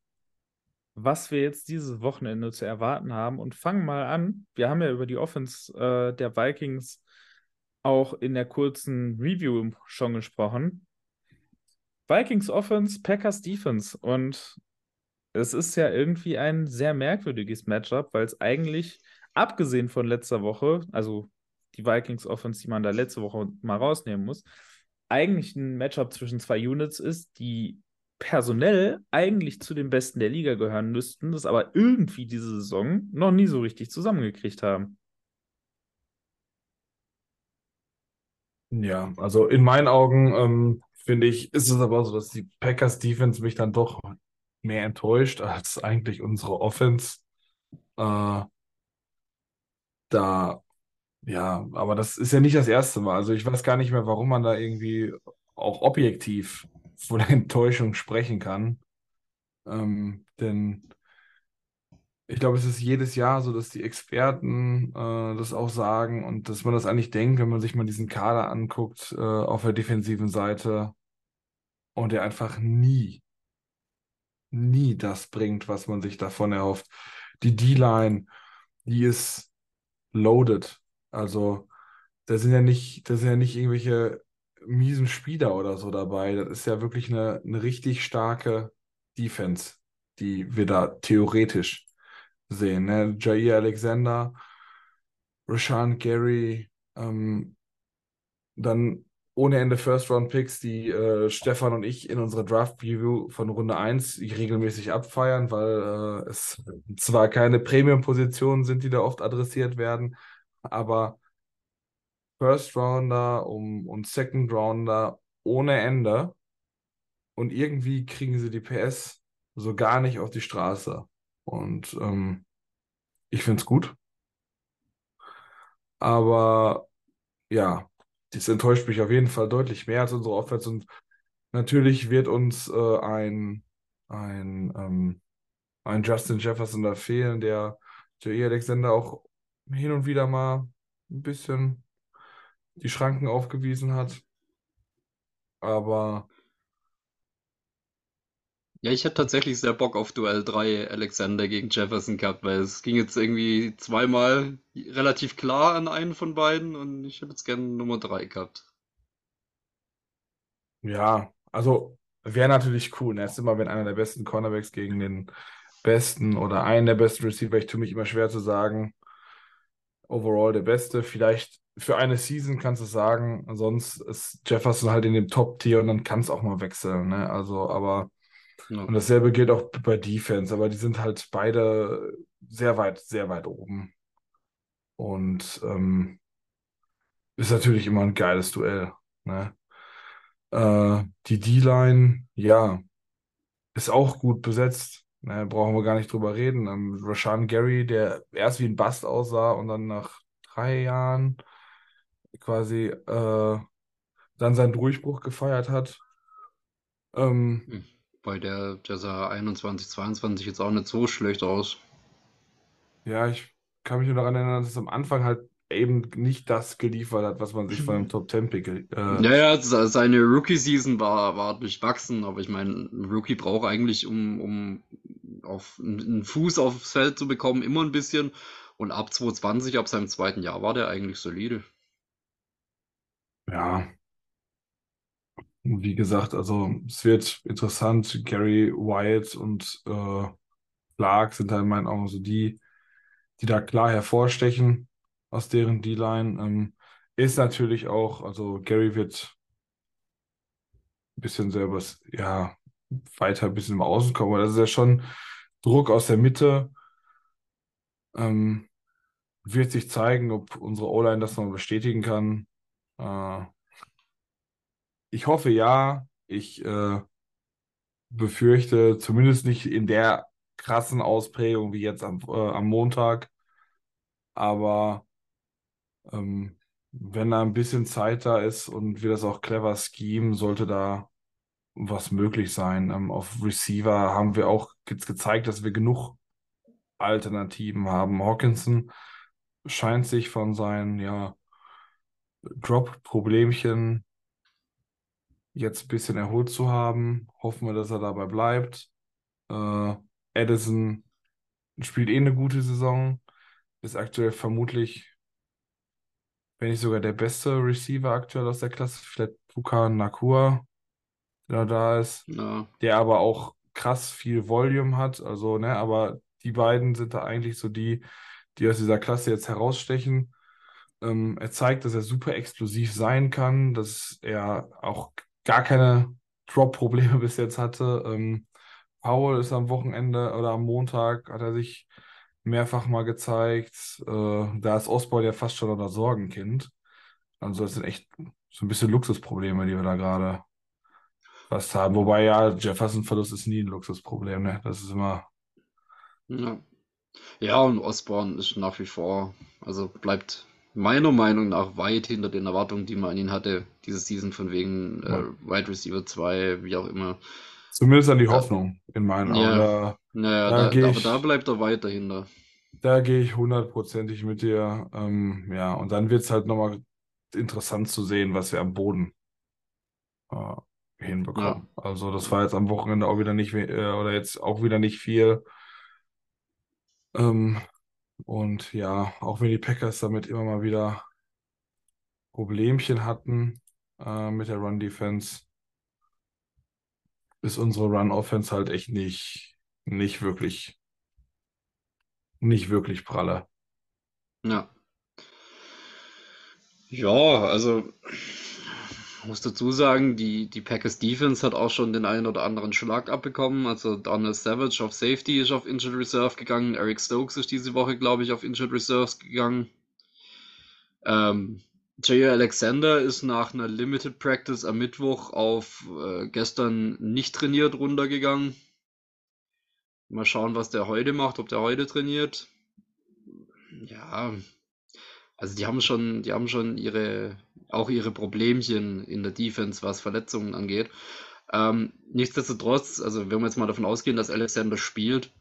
was wir jetzt dieses Wochenende zu erwarten haben und fangen mal an. Wir haben ja über die Offense äh, der Vikings auch in der kurzen Review schon gesprochen. Vikings Offense, Packers Defense und es ist ja irgendwie ein sehr merkwürdiges Matchup, weil es eigentlich, abgesehen von letzter Woche, also die Vikings Offense, die man da letzte Woche mal rausnehmen muss, eigentlich ein Matchup zwischen zwei Units ist, die personell eigentlich zu den Besten der Liga gehören müssten, das aber irgendwie diese Saison noch nie so richtig zusammengekriegt haben. Ja, also in meinen Augen ähm, finde ich, ist es aber so, dass die Packers Defense mich dann doch mehr enttäuscht als eigentlich unsere Offense. Äh, da, ja, aber das ist ja nicht das erste Mal. Also ich weiß gar nicht mehr, warum man da irgendwie auch objektiv von Enttäuschung sprechen kann. Ähm, denn ich glaube, es ist jedes Jahr so, dass die Experten äh, das auch sagen und dass man das eigentlich denkt, wenn man sich mal diesen Kader anguckt äh, auf der defensiven Seite und der einfach nie, nie das bringt, was man sich davon erhofft. Die D-Line, die ist loaded. Also da sind ja nicht, da sind ja nicht irgendwelche miesen Spieler oder so dabei. Das ist ja wirklich eine, eine richtig starke Defense, die wir da theoretisch sehen. Ne? Jair Alexander, Rashan Gary, ähm, dann ohne Ende First-Round-Picks, die äh, Stefan und ich in unserer Draft-Preview von Runde 1 regelmäßig abfeiern, weil äh, es zwar keine Premium-Positionen sind, die da oft adressiert werden, aber First-Rounder um, und Second-Rounder ohne Ende und irgendwie kriegen sie die PS so gar nicht auf die Straße. Und ähm, ich finde es gut. Aber ja, das enttäuscht mich auf jeden Fall deutlich mehr als unsere Offense. Und natürlich wird uns äh, ein, ein, ähm, ein Justin Jefferson da fehlen, der Jair Alexander auch hin und wieder mal ein bisschen die Schranken aufgewiesen hat. Aber Ja, ich hätte tatsächlich sehr Bock auf Duell 3 Alexander gegen Jefferson gehabt, weil es ging jetzt irgendwie zweimal relativ klar an einen von beiden und ich hätte jetzt gerne Nummer 3 gehabt. ja, also wäre natürlich cool. Ne? Es ist immer, wenn einer der besten Cornerbacks gegen den besten oder einen der besten Receiver, ich tue mich immer schwer zu sagen, overall der beste. Vielleicht für eine Season kannst du sagen, sonst ist Jefferson halt in dem Top-Tier und dann kann es auch mal wechseln. Ne? Also, aber Ja. und dasselbe gilt auch bei Defense, aber die sind halt beide sehr weit, sehr weit oben. Und ähm, ist natürlich immer ein geiles Duell. Ne? Äh, die D-Line, ja, ist auch gut besetzt. Ne? Brauchen wir gar nicht drüber reden. Ähm, Rashan Gary, der erst wie ein Bast aussah und dann nach drei Jahren quasi äh, dann seinen Durchbruch gefeiert hat. Ähm, Hm. Bei der, der sah 21, 22 jetzt auch nicht so schlecht aus. Ja, ich kann mich nur daran erinnern, dass es am Anfang halt eben nicht das geliefert hat, was man sich von einem Top 10 Pick äh, Naja, se- seine Rookie-Season war, war durchwachsen, aber ich meine, ein Rookie braucht eigentlich, um, um auf einen Fuß aufs Feld zu bekommen, immer ein bisschen. Und ab 2020, ab seinem zweiten Jahr, war der eigentlich solide. Ja, wie gesagt, also es wird interessant. Gary Wyatt und äh, Clark sind da in meinen Augen so die, die da klar hervorstechen aus deren D-Line. Ähm, ist natürlich auch, also Gary wird ein bisschen selber, ja, weiter ein bisschen im Außen kommen, aber das ist ja schon Druck aus der Mitte. Ähm, wird sich zeigen, ob unsere O-Line das noch bestätigen kann. Äh, ich hoffe ja. Ich äh, befürchte zumindest nicht in der krassen Ausprägung wie jetzt am, äh, am Montag. Aber ähm, wenn da ein bisschen Zeit da ist und wir das auch clever schemen, sollte da was möglich sein. Ähm, auf Receiver haben wir auch jetzt gezeigt, dass wir genug Alternativen haben. Hawkinson scheint sich von seinen ja, Drop-Problemchen jetzt ein bisschen erholt zu haben. Hoffen wir, dass er dabei bleibt. Äh, Addison spielt eh eine gute Saison. Ist aktuell vermutlich, wenn nicht sogar der beste Receiver aktuell aus der Klasse. Vielleicht Puka Nakua, der da ist. Ja, Der aber auch krass viel Volume hat. Also, ne, aber die beiden sind da eigentlich so die, die aus dieser Klasse jetzt herausstechen. Ähm, er zeigt, dass er super explosiv sein kann, dass er auch gar keine Drop-Probleme bis jetzt hatte. Ähm, Powell ist am Wochenende oder am Montag, hat er sich mehrfach mal gezeigt. Äh, da ist Osborne ja fast schon das Sorgenkind. Also das sind echt so ein bisschen Luxusprobleme, die wir da gerade fast haben. Wobei ja, Jefferson-Verlust ist nie ein Luxusproblem, ne? Das ist immer. ja. Ja, und Osborne ist nach wie vor, also bleibt meiner Meinung nach weit hinter den Erwartungen, die man an ihn hatte, diese Season von wegen äh, Ja. Wide Receiver 2, wie auch immer. Zumindest an die Ja. Hoffnung in meinen Augen. Ja. Naja, Da da, geh aber ich- da bleibt er weit dahinter. da gehe ich hundertprozentig mit dir. Ähm, ja, und dann wird es halt nochmal interessant zu sehen, was wir am Boden äh, hinbekommen. Also das war jetzt am Wochenende auch wieder nicht, äh, oder jetzt auch wieder nicht viel. Ähm, und ja, auch wenn die Packers damit immer mal wieder Problemchen hatten äh, mit der Run-Defense, ist unsere Run-Offense halt echt nicht, nicht wirklich, nicht wirklich pralle. Ja. Ja, also muss dazu sagen, die, die Packers Defense hat auch schon den einen oder anderen Schlag abbekommen. Also Donald Savage auf Safety ist auf Injured Reserve gegangen. Eric Stokes ist diese Woche, glaube ich, auf Injured Reserves gegangen. Ähm, Jay Alexander ist nach einer Limited Practice am Mittwoch auf äh, gestern nicht trainiert runtergegangen. Mal schauen, was der heute macht, ob der heute trainiert. Ja, also die haben schon, die haben schon ihre, auch ihre Problemchen in der Defense, was Verletzungen angeht. Ähm, nichtsdestotrotz, also wenn wir jetzt mal davon ausgehen, dass Alexander spielt,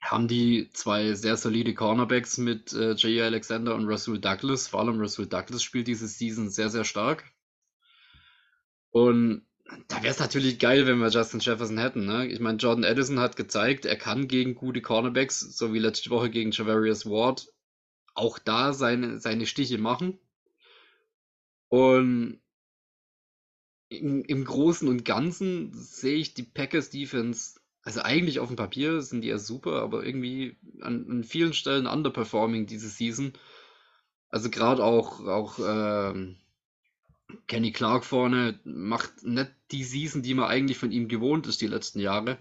haben die zwei sehr solide Cornerbacks mit äh, J.A. Alexander und Russell Douglas. Vor allem Russell Douglas spielt diese Season sehr, sehr stark. Und da wäre es natürlich geil, wenn wir Justin Jefferson hätten. Ne? Ich meine, Jordan Addison hat gezeigt, er kann gegen gute Cornerbacks, so wie letzte Woche gegen Javarius Ward, auch da seine, seine Stiche machen. Und im, im Großen und Ganzen sehe ich die Packers Defense, also eigentlich auf dem Papier sind die ja super, aber irgendwie an, an vielen Stellen underperforming diese Season. Also gerade auch, auch ähm, Kenny Clark vorne macht nicht die Season, die man eigentlich von ihm gewohnt ist die letzten Jahre.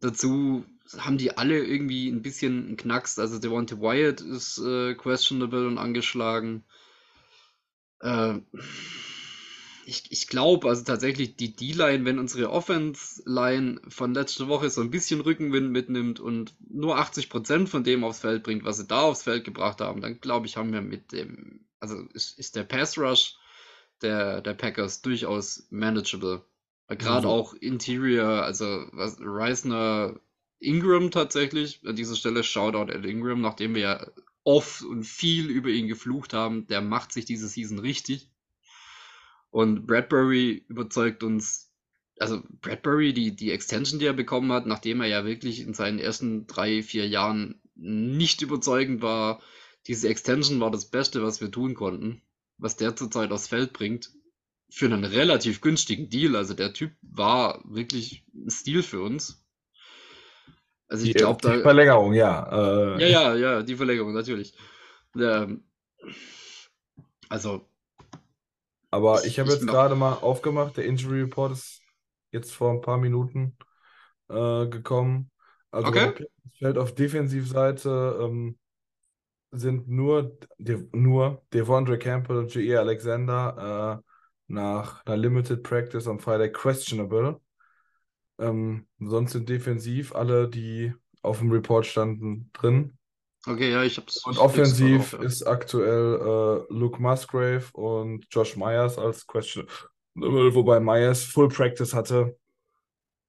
Dazu haben die alle irgendwie ein bisschen einen Knacks. Also Devontae Wyatt ist äh, questionable und angeschlagen. Äh, ich ich glaube also tatsächlich, die D-Line, wenn unsere Offense-Line von letzter Woche so ein bisschen Rückenwind mitnimmt und nur 80% von dem aufs Feld bringt, was sie da aufs Feld gebracht haben, dann glaube ich, haben wir mit dem, also ist, ist der Pass-Rush der, der Packers durchaus manageable. Gerade So. auch Interior, also was, Reisner Ingram tatsächlich, an dieser Stelle Shoutout at Ingram, nachdem wir ja oft und viel über ihn geflucht haben, der macht sich diese Season richtig. Und Bradbury überzeugt uns, also Bradbury, die, die Extension, die er bekommen hat, nachdem er ja wirklich in seinen ersten drei, vier Jahren nicht überzeugend war, diese Extension war das Beste, was wir tun konnten, was der zurzeit aufs Feld bringt, für einen relativ günstigen Deal. Also der Typ war wirklich ein Stil für uns. Also ich Die, glaube, die. Verlängerung, ja. Äh, Ja, ja, ja, die Verlängerung, natürlich. Ähm, also, Aber ich, habe jetzt gerade mal aufgemacht, der Injury Report ist jetzt vor ein paar Minuten äh, gekommen. Also okay. Feld auf Defensivseite ähm, sind nur, De nur Devondre Campbell und J.E. Alexander äh, nach einer Limited Practice am Freitag questionable. Ähm, sonst sind defensiv alle, die auf dem Report standen, drin. Okay, ja, ich hab's, Und offensiv auf, ja. ist aktuell äh, Luke Musgrave und Josh Myers als Question, wobei Myers Full Practice hatte.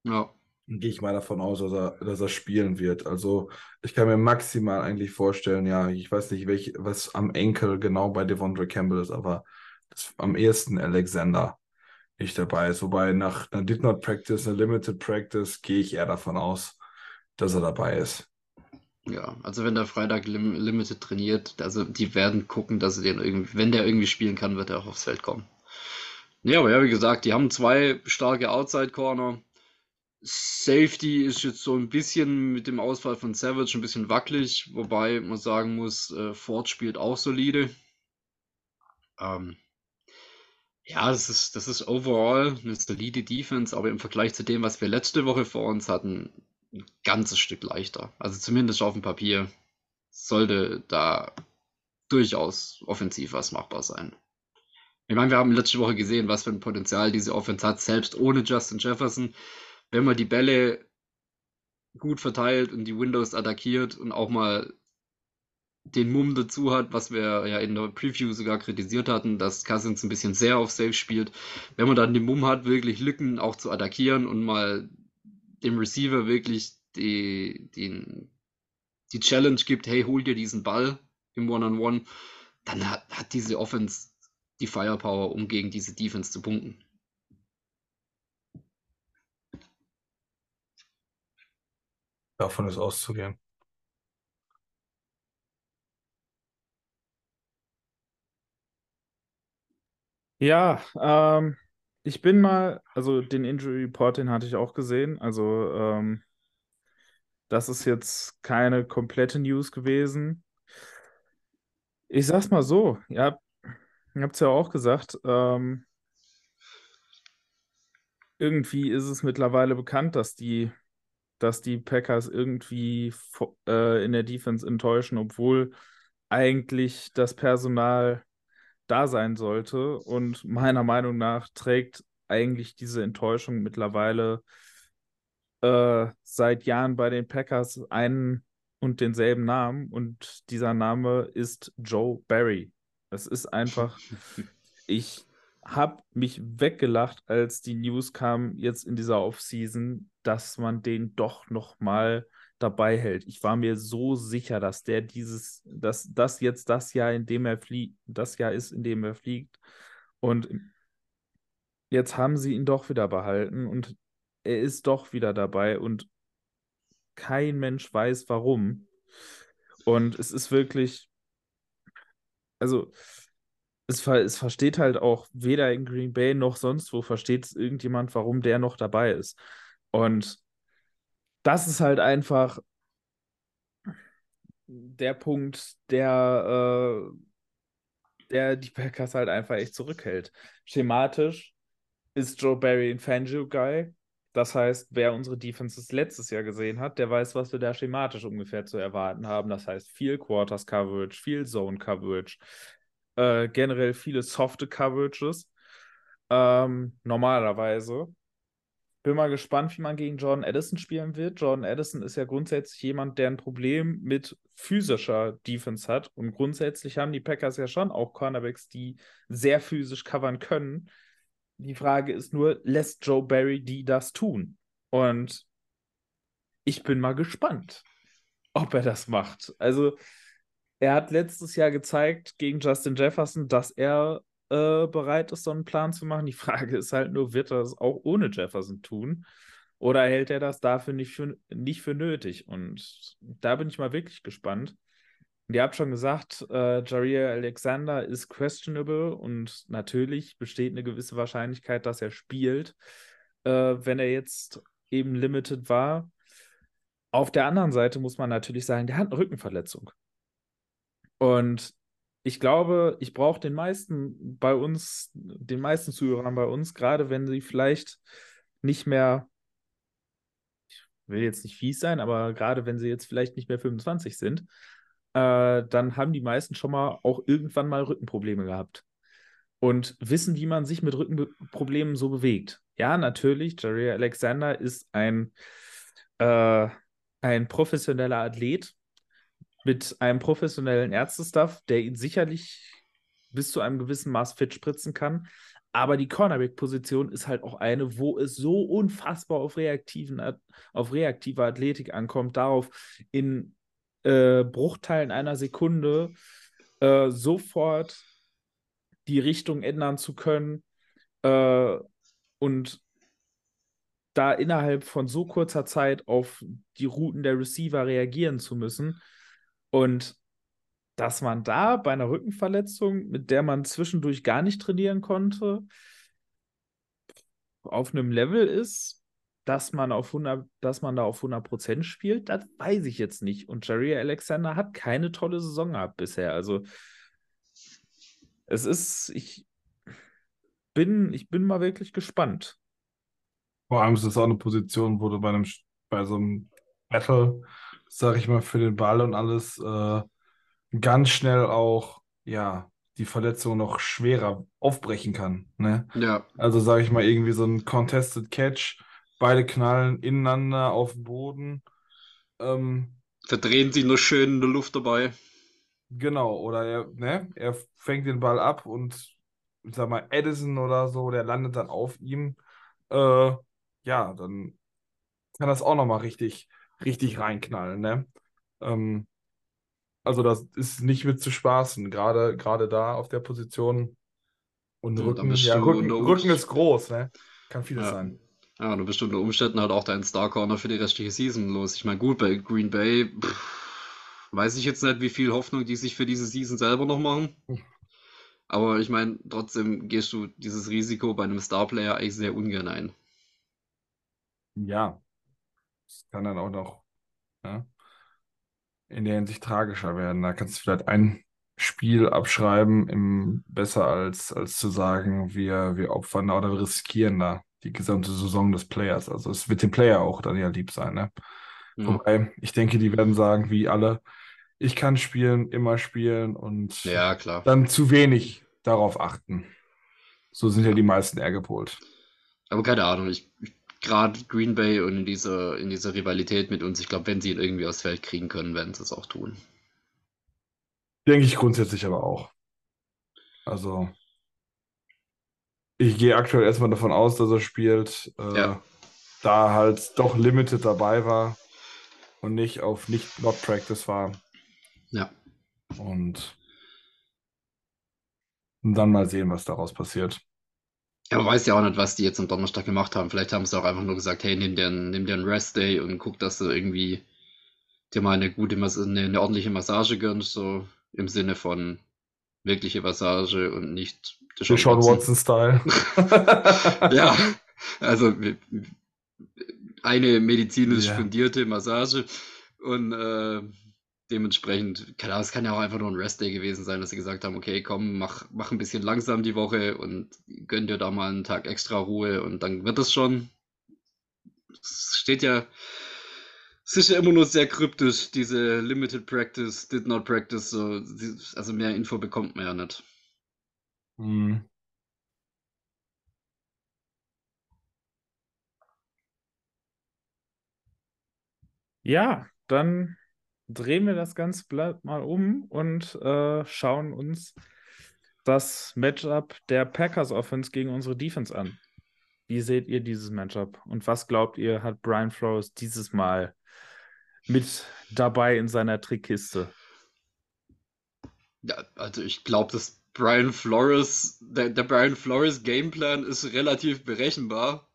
Ja, Gehe ich mal davon aus, dass er, dass er spielen wird. Also ich kann mir maximal eigentlich vorstellen, ja, ich weiß nicht, welch, was am Enkel genau bei Devondre Campbell ist, aber das, am ehesten Alexander nicht dabei ist. Wobei nach einer Did Not Practice, einer Limited Practice, gehe ich eher davon aus, dass er dabei ist. ja. Also wenn der Freitag lim Limited trainiert, also die werden gucken, dass sie den irgendwie, wenn der irgendwie spielen kann, wird er auch aufs Feld kommen. Ja, aber ja, wie gesagt, die haben zwei starke Outside Corner. Safety ist jetzt so ein bisschen mit dem Ausfall von Savage ein bisschen wackelig, wobei man sagen muss, äh, Ford spielt auch solide. Ähm, ja, das ist, das ist overall eine solide Defense, aber im Vergleich zu dem, was wir letzte Woche vor uns hatten, ein ganzes Stück leichter. Also zumindest auf dem Papier sollte da durchaus offensiv was machbar sein. Ich meine, wir haben letzte Woche gesehen, was für ein Potenzial diese Offense hat, selbst ohne Justin Jefferson. Wenn man die Bälle gut verteilt und die Windows attackiert und auch mal den Mumm dazu hat, was wir ja in der Preview sogar kritisiert hatten, dass Cousins ein bisschen sehr auf Safe spielt. Wenn man dann den Mumm hat, wirklich Lücken auch zu attackieren und mal dem Receiver wirklich die, den, die Challenge gibt, hey, hol dir diesen Ball im One-on-One, dann hat, hat diese Offense die Firepower, um gegen diese Defense zu punkten. Davon ist auszugehen. Ja, ähm, ich bin mal, also den Injury Report, den hatte ich auch gesehen. Also, ähm, das ist jetzt keine komplette News gewesen. Ich sag's mal so, ihr habt, ihr habt's ja auch gesagt, ähm, irgendwie ist es mittlerweile bekannt, dass die, dass die Packers irgendwie äh, in der Defense enttäuschen, obwohl eigentlich das Personal da sein sollte. Und meiner Meinung nach trägt eigentlich diese Enttäuschung mittlerweile äh, seit Jahren bei den Packers einen und denselben Namen. Und dieser Name ist Joe Barry. Es ist einfach, ich habe mich weggelacht, als die News kam jetzt in dieser Offseason, dass man den doch noch mal dabei hält. Ich war mir so sicher, dass der dieses, dass das jetzt das Jahr, in dem er fliegt, das Jahr ist, in dem er fliegt. Und jetzt haben sie ihn doch wieder behalten und er ist doch wieder dabei und kein Mensch weiß warum. Und es ist wirklich, also es, es versteht halt auch weder in Green Bay noch sonst wo versteht es irgendjemand, warum der noch dabei ist. Und das ist halt einfach der Punkt, der, äh, der die Packers halt einfach echt zurückhält. Schematisch ist Joe Barry ein Fangio-Guy. Das heißt, wer unsere Defenses letztes Jahr gesehen hat, der weiß, was wir da schematisch ungefähr zu erwarten haben. Das heißt, viel Quarters Coverage, viel Zone Coverage, äh, generell viele softe Coverages. Ähm, normalerweise. Bin mal gespannt, wie man gegen Jordan Addison spielen wird. Jordan Addison ist ja grundsätzlich jemand, der ein Problem mit physischer Defense hat. Und grundsätzlich haben die Packers ja schon auch Cornerbacks, die sehr physisch covern können. Die Frage ist nur, lässt Joe Barry die das tun? Und ich bin mal gespannt, ob er das macht. Also, er hat letztes Jahr gezeigt gegen Justin Jefferson, dass er äh, bereit ist, so einen Plan zu machen. Die Frage ist halt nur, wird er das auch ohne Jefferson tun? Oder hält er das dafür nicht für, nicht für nötig? Und da bin ich mal wirklich gespannt. Und ihr habt schon gesagt, äh, Jair Alexander ist questionable und natürlich besteht eine gewisse Wahrscheinlichkeit, dass er spielt, äh, wenn er jetzt eben limited war. Auf der anderen Seite muss man natürlich sagen, der hat eine Rückenverletzung. Und ich glaube, ich brauche den meisten bei uns, den meisten Zuhörern bei uns, gerade wenn sie vielleicht nicht mehr, ich will jetzt nicht fies sein, aber gerade wenn sie jetzt vielleicht nicht mehr 25 sind, äh, dann haben die meisten schon mal auch irgendwann mal Rückenprobleme gehabt und wissen, wie man sich mit Rückenproblemen so bewegt. Ja, natürlich, Jerry Alexander ist ein, äh, ein professioneller Athlet mit einem professionellen Ärztestaff, der ihn sicherlich bis zu einem gewissen Maß fit spritzen kann. Aber die Cornerback-Position ist halt auch eine, wo es so unfassbar auf, reaktiven, auf reaktive Athletik ankommt, darauf in äh, Bruchteilen einer Sekunde äh, sofort die Richtung ändern zu können äh, und da innerhalb von so kurzer Zeit auf die Routen der Receiver reagieren zu müssen. Und dass man da bei einer Rückenverletzung, mit der man zwischendurch gar nicht trainieren konnte, auf einem Level ist, dass man, auf 100, dass man da auf 100% spielt, das weiß ich jetzt nicht. Und Jerry Alexander hat keine tolle Saison gehabt bisher. Also es ist, ich bin, ich bin mal wirklich gespannt. Vor allem ist es auch eine Position, wo du bei einem, bei so einem Battle, sag ich mal, für den Ball und alles äh, ganz schnell auch, ja, die Verletzung noch schwerer aufbrechen kann. Ne? Ja. Also sag ich mal, irgendwie so ein Contested Catch, beide knallen ineinander auf den Boden. Ähm, Verdrehen sie nur schön in der Luft dabei. Genau, oder er, ne, er fängt den Ball ab und ich sag mal, Edison oder so, der landet dann auf ihm. Äh, ja, dann kann das auch nochmal richtig, richtig reinknallen, ne? Ähm, also das ist nicht mit zu spaßen, gerade, gerade da auf der Position. Und Rücken, ja, Rücken, Rücken ist groß, ne? Kann vieles Ja. sein. Ja, du bist unter Umständen halt auch dein Star Corner für die restliche Season los. Ich meine, gut, bei Green Bay pff, weiß ich jetzt nicht, wie viel Hoffnung die sich für diese Season selber noch machen. Aber ich meine, trotzdem gehst du dieses Risiko bei einem Star-Player eigentlich sehr ungern ein. Ja, das kann dann auch noch ja, in der Hinsicht tragischer werden. Da kannst du vielleicht ein Spiel abschreiben, im, besser als, als zu sagen, wir, wir opfern da oder wir riskieren da die gesamte Saison des Players. Also es wird dem Player auch dann ja lieb sein, ne? Mhm. Wobei, ich denke, die werden sagen, wie alle, ich kann spielen, immer spielen und Ja, klar. dann zu wenig darauf achten. So sind ja die meisten eher gepolt. Aber keine Ahnung, ich, ich gerade Green Bay und in dieser, in dieser Rivalität mit uns, ich glaube, wenn sie ihn irgendwie aufs Feld kriegen können, werden sie es auch tun. Denke ich grundsätzlich aber auch. Also, ich gehe aktuell erstmal davon aus, dass er spielt, äh, Ja. da halt doch limited dabei war und nicht auf nicht not practice war. Ja. Und dann mal sehen, was daraus passiert. Ja, man weiß ja auch nicht, was die jetzt am Donnerstag gemacht haben. Vielleicht haben sie auch einfach nur gesagt, hey, nimm dir einen, nimm dir einen Rest Day und guck, dass du irgendwie dir mal eine gute, Mas eine, eine ordentliche Massage gönnst, so im Sinne von wirkliche Massage und nicht Deshaun Watson-Style. ja, also eine medizinisch Ja. fundierte Massage und äh, dementsprechend, keine Ahnung, es kann ja auch einfach nur ein Rest-Day gewesen sein, dass sie gesagt haben, okay, komm, mach, mach ein bisschen langsam die Woche und gönn dir da mal einen Tag extra Ruhe und dann wird es schon. Es steht ja, es ist ja immer nur sehr kryptisch, diese Limited Practice, Did Not Practice, so, also mehr Info bekommt man ja nicht. Hm. Ja, dann drehen wir das ganze Blatt mal um und äh, schauen uns das Matchup der Packers Offense gegen unsere Defense an. Wie seht ihr dieses Matchup? Und was glaubt ihr, hat Brian Flores dieses Mal mit dabei in seiner Trickkiste? Ja, also ich glaube, dass Brian Flores, der, der Brian Flores Gameplan ist relativ berechenbar.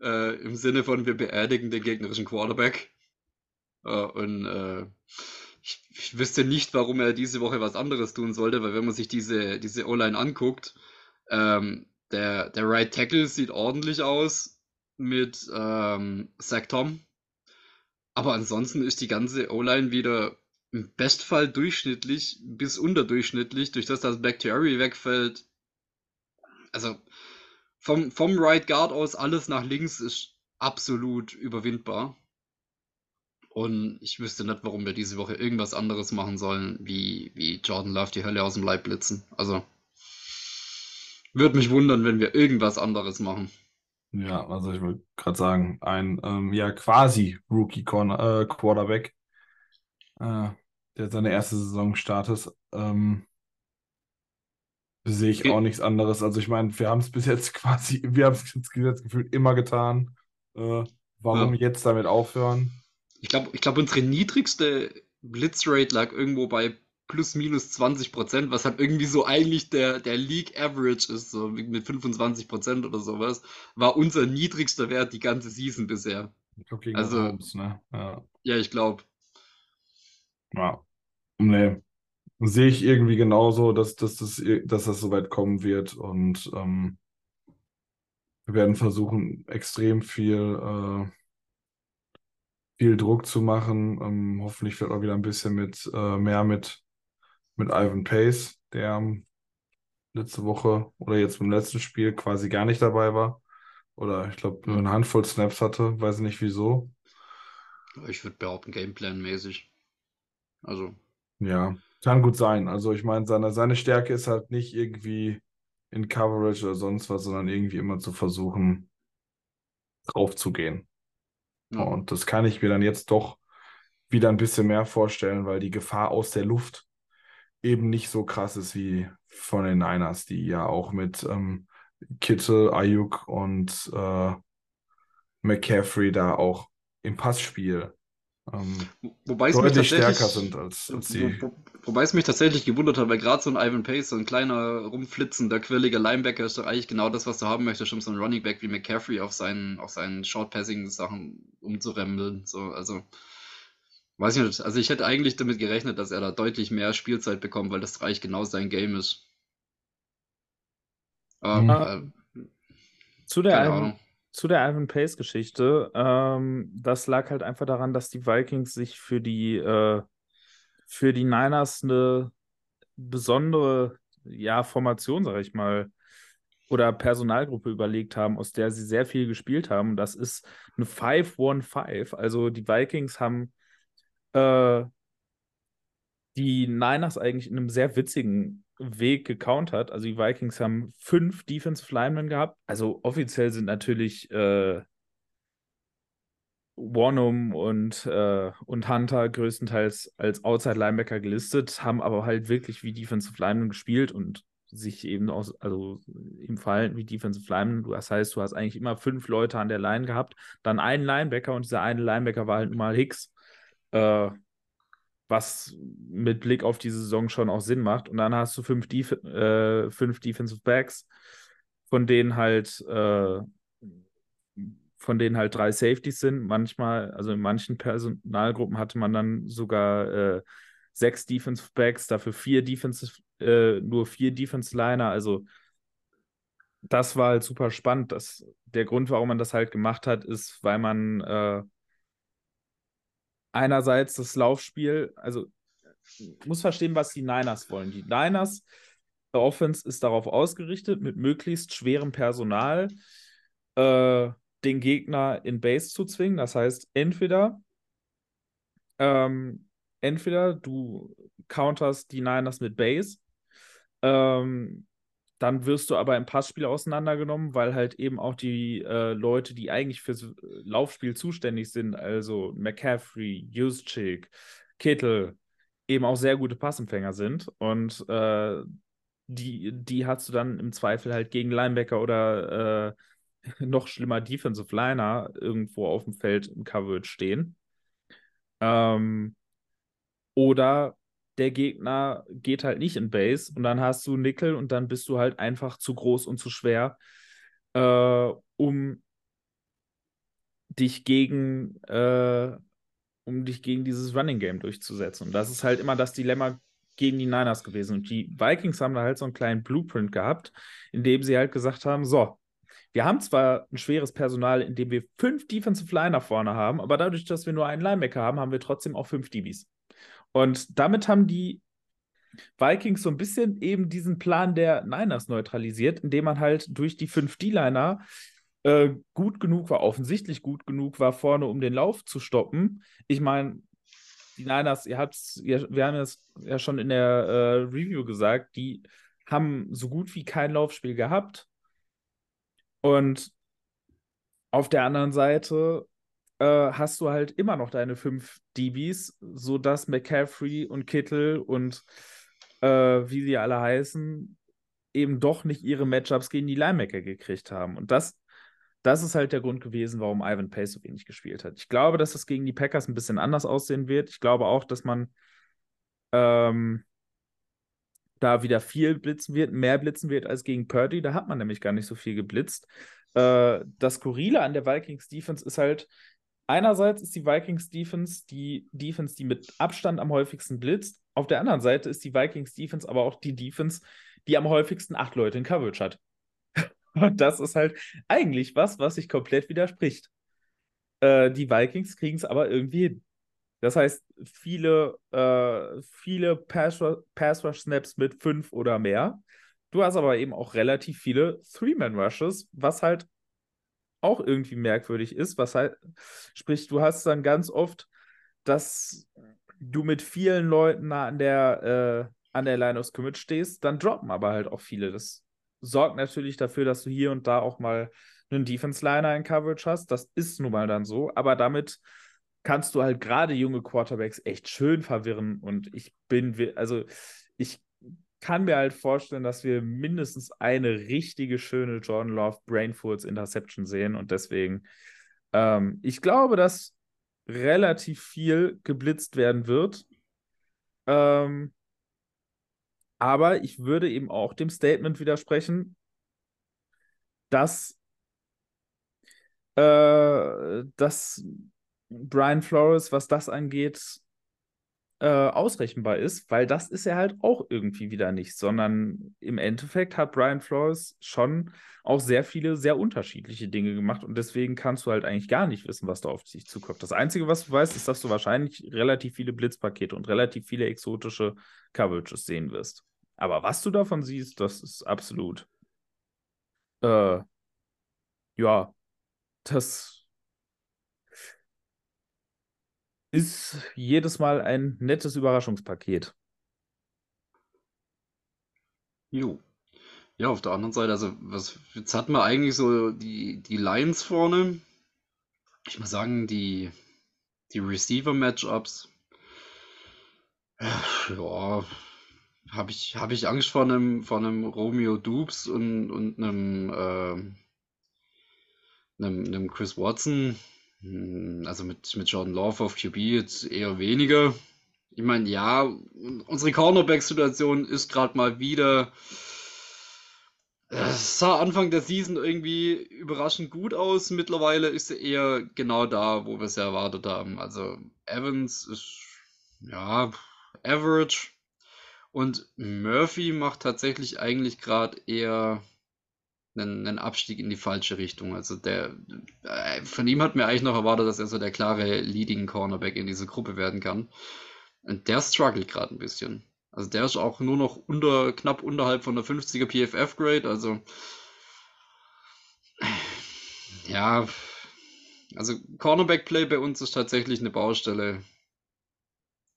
Äh, Im Sinne von, wir beerdigen den gegnerischen Quarterback. Äh, und äh, ich, ich wüsste nicht, warum er diese Woche was anderes tun sollte, weil wenn man sich diese, diese O-Line anguckt, ähm, der, der Right Tackle sieht ordentlich aus mit ähm, Zach Tom. Aber ansonsten ist die ganze O-Line wieder im Bestfall durchschnittlich bis unterdurchschnittlich, durch das das Bakhtiari wegfällt. Also vom, vom Right Guard aus alles nach links ist absolut überwindbar. Und ich wüsste nicht, warum wir diese Woche irgendwas anderes machen sollen, wie, wie Jordan Love die Hölle aus dem Leib blitzen. Also würde mich wundern, wenn wir irgendwas anderes machen. Ja, also ich würde gerade sagen, ein ähm, ja quasi Rookie Corner, äh, Quarterback, äh, der seine erste Saison startet, ähm, sehe ich auch nichts anderes. Also ich meine, wir haben es bis jetzt quasi, wir haben es jetzt gefühlt immer getan. Äh, warum Ja. jetzt damit aufhören? Ich glaube, ich glaub, unsere niedrigste Blitzrate lag irgendwo bei plus minus 20 Prozent, was halt irgendwie so eigentlich der, der League Average ist, so mit 25 Prozent oder sowas, war unser niedrigster Wert die ganze Season bisher. Ich glaube gegen Also- Mahomes, ne? Ja. Ja, ich glaube. Ja. Nee. Sehe ich irgendwie genauso, dass, dass, das, dass das soweit kommen wird. Und ähm, wir werden versuchen, extrem viel, äh, viel Druck zu machen. Ähm, hoffentlich wird auch wieder ein bisschen mit äh, mehr mit, mit Ivan Pace, der ähm, letzte Woche oder jetzt beim letzten Spiel quasi gar nicht dabei war. Oder ich glaube nur eine Handvoll Snaps hatte, weiß nicht wieso. Ich würde behaupten, Gameplan-mäßig. Also, Ja, kann gut sein. Also ich meine, seine, seine Stärke ist halt nicht irgendwie in Coverage oder sonst was, sondern irgendwie immer zu versuchen, drauf zu gehen. Ja. Und das kann ich mir dann jetzt doch wieder ein bisschen mehr vorstellen, weil die Gefahr aus der Luft eben nicht so krass ist wie von den Niners, die ja auch mit ähm, Kittel, Ayuk und äh, McCaffrey da auch im Passspiel ähm, Wo- Wobei es deutlich stärker sind als, als die. wo, wo, wobei es mich tatsächlich gewundert hat, weil gerade so ein Ivan Pace, so ein kleiner, rumflitzender, quirliger Linebacker ist doch eigentlich genau das, was du haben möchtest, um so einen Running Back wie McCaffrey auf seinen, auf seinen Short-Passing-Sachen umzurempeln. So, also, weiß ich nicht. Also ich hätte eigentlich damit gerechnet, dass er da deutlich mehr Spielzeit bekommt, weil das eigentlich genau sein Game ist. Mhm. Aber, äh, Zu der keine Ahnung. zu der Ivan Pace-Geschichte, ähm, das lag halt einfach daran, dass die Vikings sich für die, äh, für die Niners eine besondere ja, Formation, sag ich mal, oder Personalgruppe überlegt haben, aus der sie sehr viel gespielt haben. Das ist eine 5-1-5. Also die Vikings haben äh, die Niners eigentlich in einem sehr witzigen Weg gecountert. Also die Vikings haben fünf Defensive Linemen gehabt. Also offiziell sind natürlich äh, Warnum und, äh, und Hunter größtenteils als Outside Linebacker gelistet, haben aber halt wirklich wie Defensive Linemen gespielt und sich eben aus, also im Fall wie Defensive Linemen, das heißt, du hast eigentlich immer fünf Leute an der Line gehabt, dann einen Linebacker und dieser eine Linebacker war halt mal Hicks, äh, was mit Blick auf die Saison schon auch Sinn macht. Und dann hast du fünf, Def äh, fünf Defensive Backs, von denen halt äh, von denen halt drei Safeties sind. Manchmal, also in manchen Personalgruppen hatte man dann sogar äh, sechs Defensive Backs, dafür vier Defensive, äh, nur vier Defense Liner. Also das war halt super spannend. Das, der Grund, warum man das halt gemacht hat, ist, weil man äh, einerseits das Laufspiel, also muss verstehen, was die Niners wollen. Die Niners Offense ist darauf ausgerichtet, mit möglichst schwerem Personal äh, den Gegner in Base zu zwingen. Das heißt, entweder ähm, entweder du counterst die Niners mit Base, ähm, dann wirst du aber im Passspiel auseinandergenommen, weil halt eben auch die äh, Leute, die eigentlich fürs Laufspiel zuständig sind, also McCaffrey, Juszczyk, Kittel, eben auch sehr gute Passempfänger sind. Und äh, die, die hast du dann im Zweifel halt gegen Linebacker oder äh, noch schlimmer Defensive Liner irgendwo auf dem Feld im Coverage stehen. Ähm, oder der Gegner geht halt nicht in Base und dann hast du Nickel und dann bist du halt einfach zu groß und zu schwer, äh, um dich gegen äh, um dich gegen dieses Running Game durchzusetzen. Und das ist halt immer das Dilemma gegen die Niners gewesen. Und die Vikings haben da halt so einen kleinen Blueprint gehabt, in dem sie halt gesagt haben: So, wir haben zwar ein schweres Personal, in dem wir fünf Defensive Liner vorne haben, aber dadurch, dass wir nur einen Linebacker haben, haben wir trotzdem auch fünf DBs. Und damit haben die Vikings so ein bisschen eben diesen Plan der Niners neutralisiert, indem man halt durch die fünf D-Liner äh, gut genug war, offensichtlich gut genug war, vorne um den Lauf zu stoppen. Ich meine, die Niners, ihr habt's, ihr, wir haben es ja schon in der äh, Review gesagt, die haben so gut wie kein Laufspiel gehabt. Und auf der anderen Seite äh, hast du halt immer noch deine fünf DBs, sodass McCaffrey und Kittel und äh, wie sie alle heißen, eben doch nicht ihre Matchups gegen die Linebacker gekriegt haben. Und das, das ist halt der Grund gewesen, warum Ivan Pace so wenig gespielt hat. Ich glaube, dass das gegen die Packers ein bisschen anders aussehen wird. Ich glaube auch, dass man ähm, da wieder viel blitzen wird, mehr blitzen wird als gegen Purdy. Da hat man nämlich gar nicht so viel geblitzt. Äh, das Skurrile an der Vikings Defense ist halt, einerseits ist die Vikings Defense die Defense, die mit Abstand am häufigsten blitzt. Auf der anderen Seite ist die Vikings Defense aber auch die Defense, die am häufigsten acht Leute in Coverage hat. Und das ist halt eigentlich was, was sich komplett widerspricht. Äh, die Vikings kriegen es aber irgendwie hin. Das heißt, viele, äh, viele Pass-Rush-Snaps mit fünf oder mehr. Du hast aber eben auch relativ viele Three-Man-Rushes, was halt auch irgendwie merkwürdig ist. Was halt, sprich, du hast dann ganz oft, dass du mit vielen Leuten an der, äh, an der Line of Scrimmage stehst, dann droppen aber halt auch viele. Das sorgt natürlich dafür, dass du hier und da auch mal einen Defense-Liner in Coverage hast. Das ist nun mal dann so, aber damit kannst du halt gerade junge Quarterbacks echt schön verwirren. Und ich bin, also ich kann mir halt vorstellen, dass wir mindestens eine richtige schöne Jordan Love Brainfools Interception sehen. Und deswegen, ähm, ich glaube, dass relativ viel geblitzt werden wird. Ähm, aber ich würde eben auch dem Statement widersprechen, dass, äh, dass Brian Flores, was das angeht, äh, ausrechenbar ist, weil das ist er halt auch irgendwie wieder nicht, sondern im Endeffekt hat Brian Flores schon auch sehr viele, sehr unterschiedliche Dinge gemacht und deswegen kannst du halt eigentlich gar nicht wissen, was da auf dich zukommt. Das Einzige, was du weißt, ist, dass du wahrscheinlich relativ viele Blitzpakete und relativ viele exotische Coverages sehen wirst. Aber was du davon siehst, das ist absolut Äh, ja, das ist jedes Mal ein nettes Überraschungspaket. Jo. Ja, auf der anderen Seite, also was jetzt hatten wir eigentlich so die, die Lions vorne. Ich muss sagen, die, die Receiver-Matchups. Ja, habe ich, hab ich Angst vor einem, vor einem Romeo Dubes und, und einem, äh, einem, einem Chris Watson. Hm, Also mit, mit Jordan Love auf QB jetzt eher weniger. Ich meine, ja, unsere Cornerback-Situation ist gerade mal wieder. Es sah Anfang der Season irgendwie überraschend gut aus. Mittlerweile ist sie eher genau da, wo wir es erwartet haben. Also Evans ist ja average. Und Murphy macht tatsächlich eigentlich gerade eher einen, einen Abstieg in die falsche Richtung. Also der äh, von ihm hat mir eigentlich noch erwartet, dass er so der klare Leading Cornerback in dieser Gruppe werden kann. Und der struggelt gerade ein bisschen. Also der ist auch nur noch unter, knapp unterhalb von der 50er PFF-Grade. Also ja, also Cornerback-Play bei uns ist tatsächlich eine Baustelle.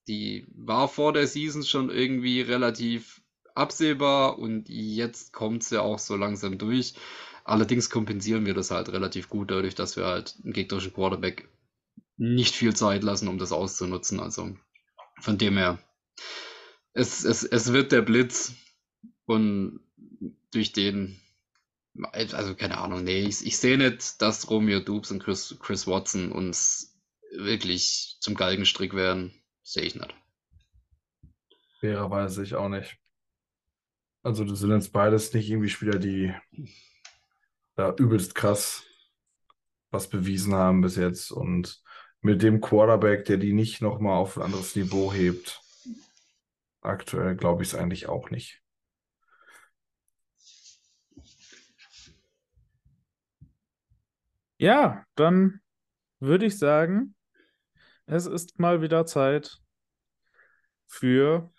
Die war vor der Season schon irgendwie relativ absehbar und jetzt kommt sie auch so langsam durch. Allerdings kompensieren wir das halt relativ gut dadurch, dass wir halt dem gegnerischen Quarterback nicht viel Zeit lassen, um das auszunutzen. Also von dem her, es, es, es wird der Blitz und durch den, also keine Ahnung, nee, ich, ich sehe nicht, dass Romeo Dubes und Chris, Chris Watson uns wirklich zum Galgenstrick werden. Sehe ich nicht. Fairerweise ich auch nicht. Also das sind jetzt beides nicht irgendwie Spieler, die da übelst krass was bewiesen haben bis jetzt. Und mit dem Quarterback, der die nicht nochmal auf ein anderes Niveau hebt, aktuell glaube ich es eigentlich auch nicht. Ja, dann würde ich sagen, es ist mal wieder Zeit für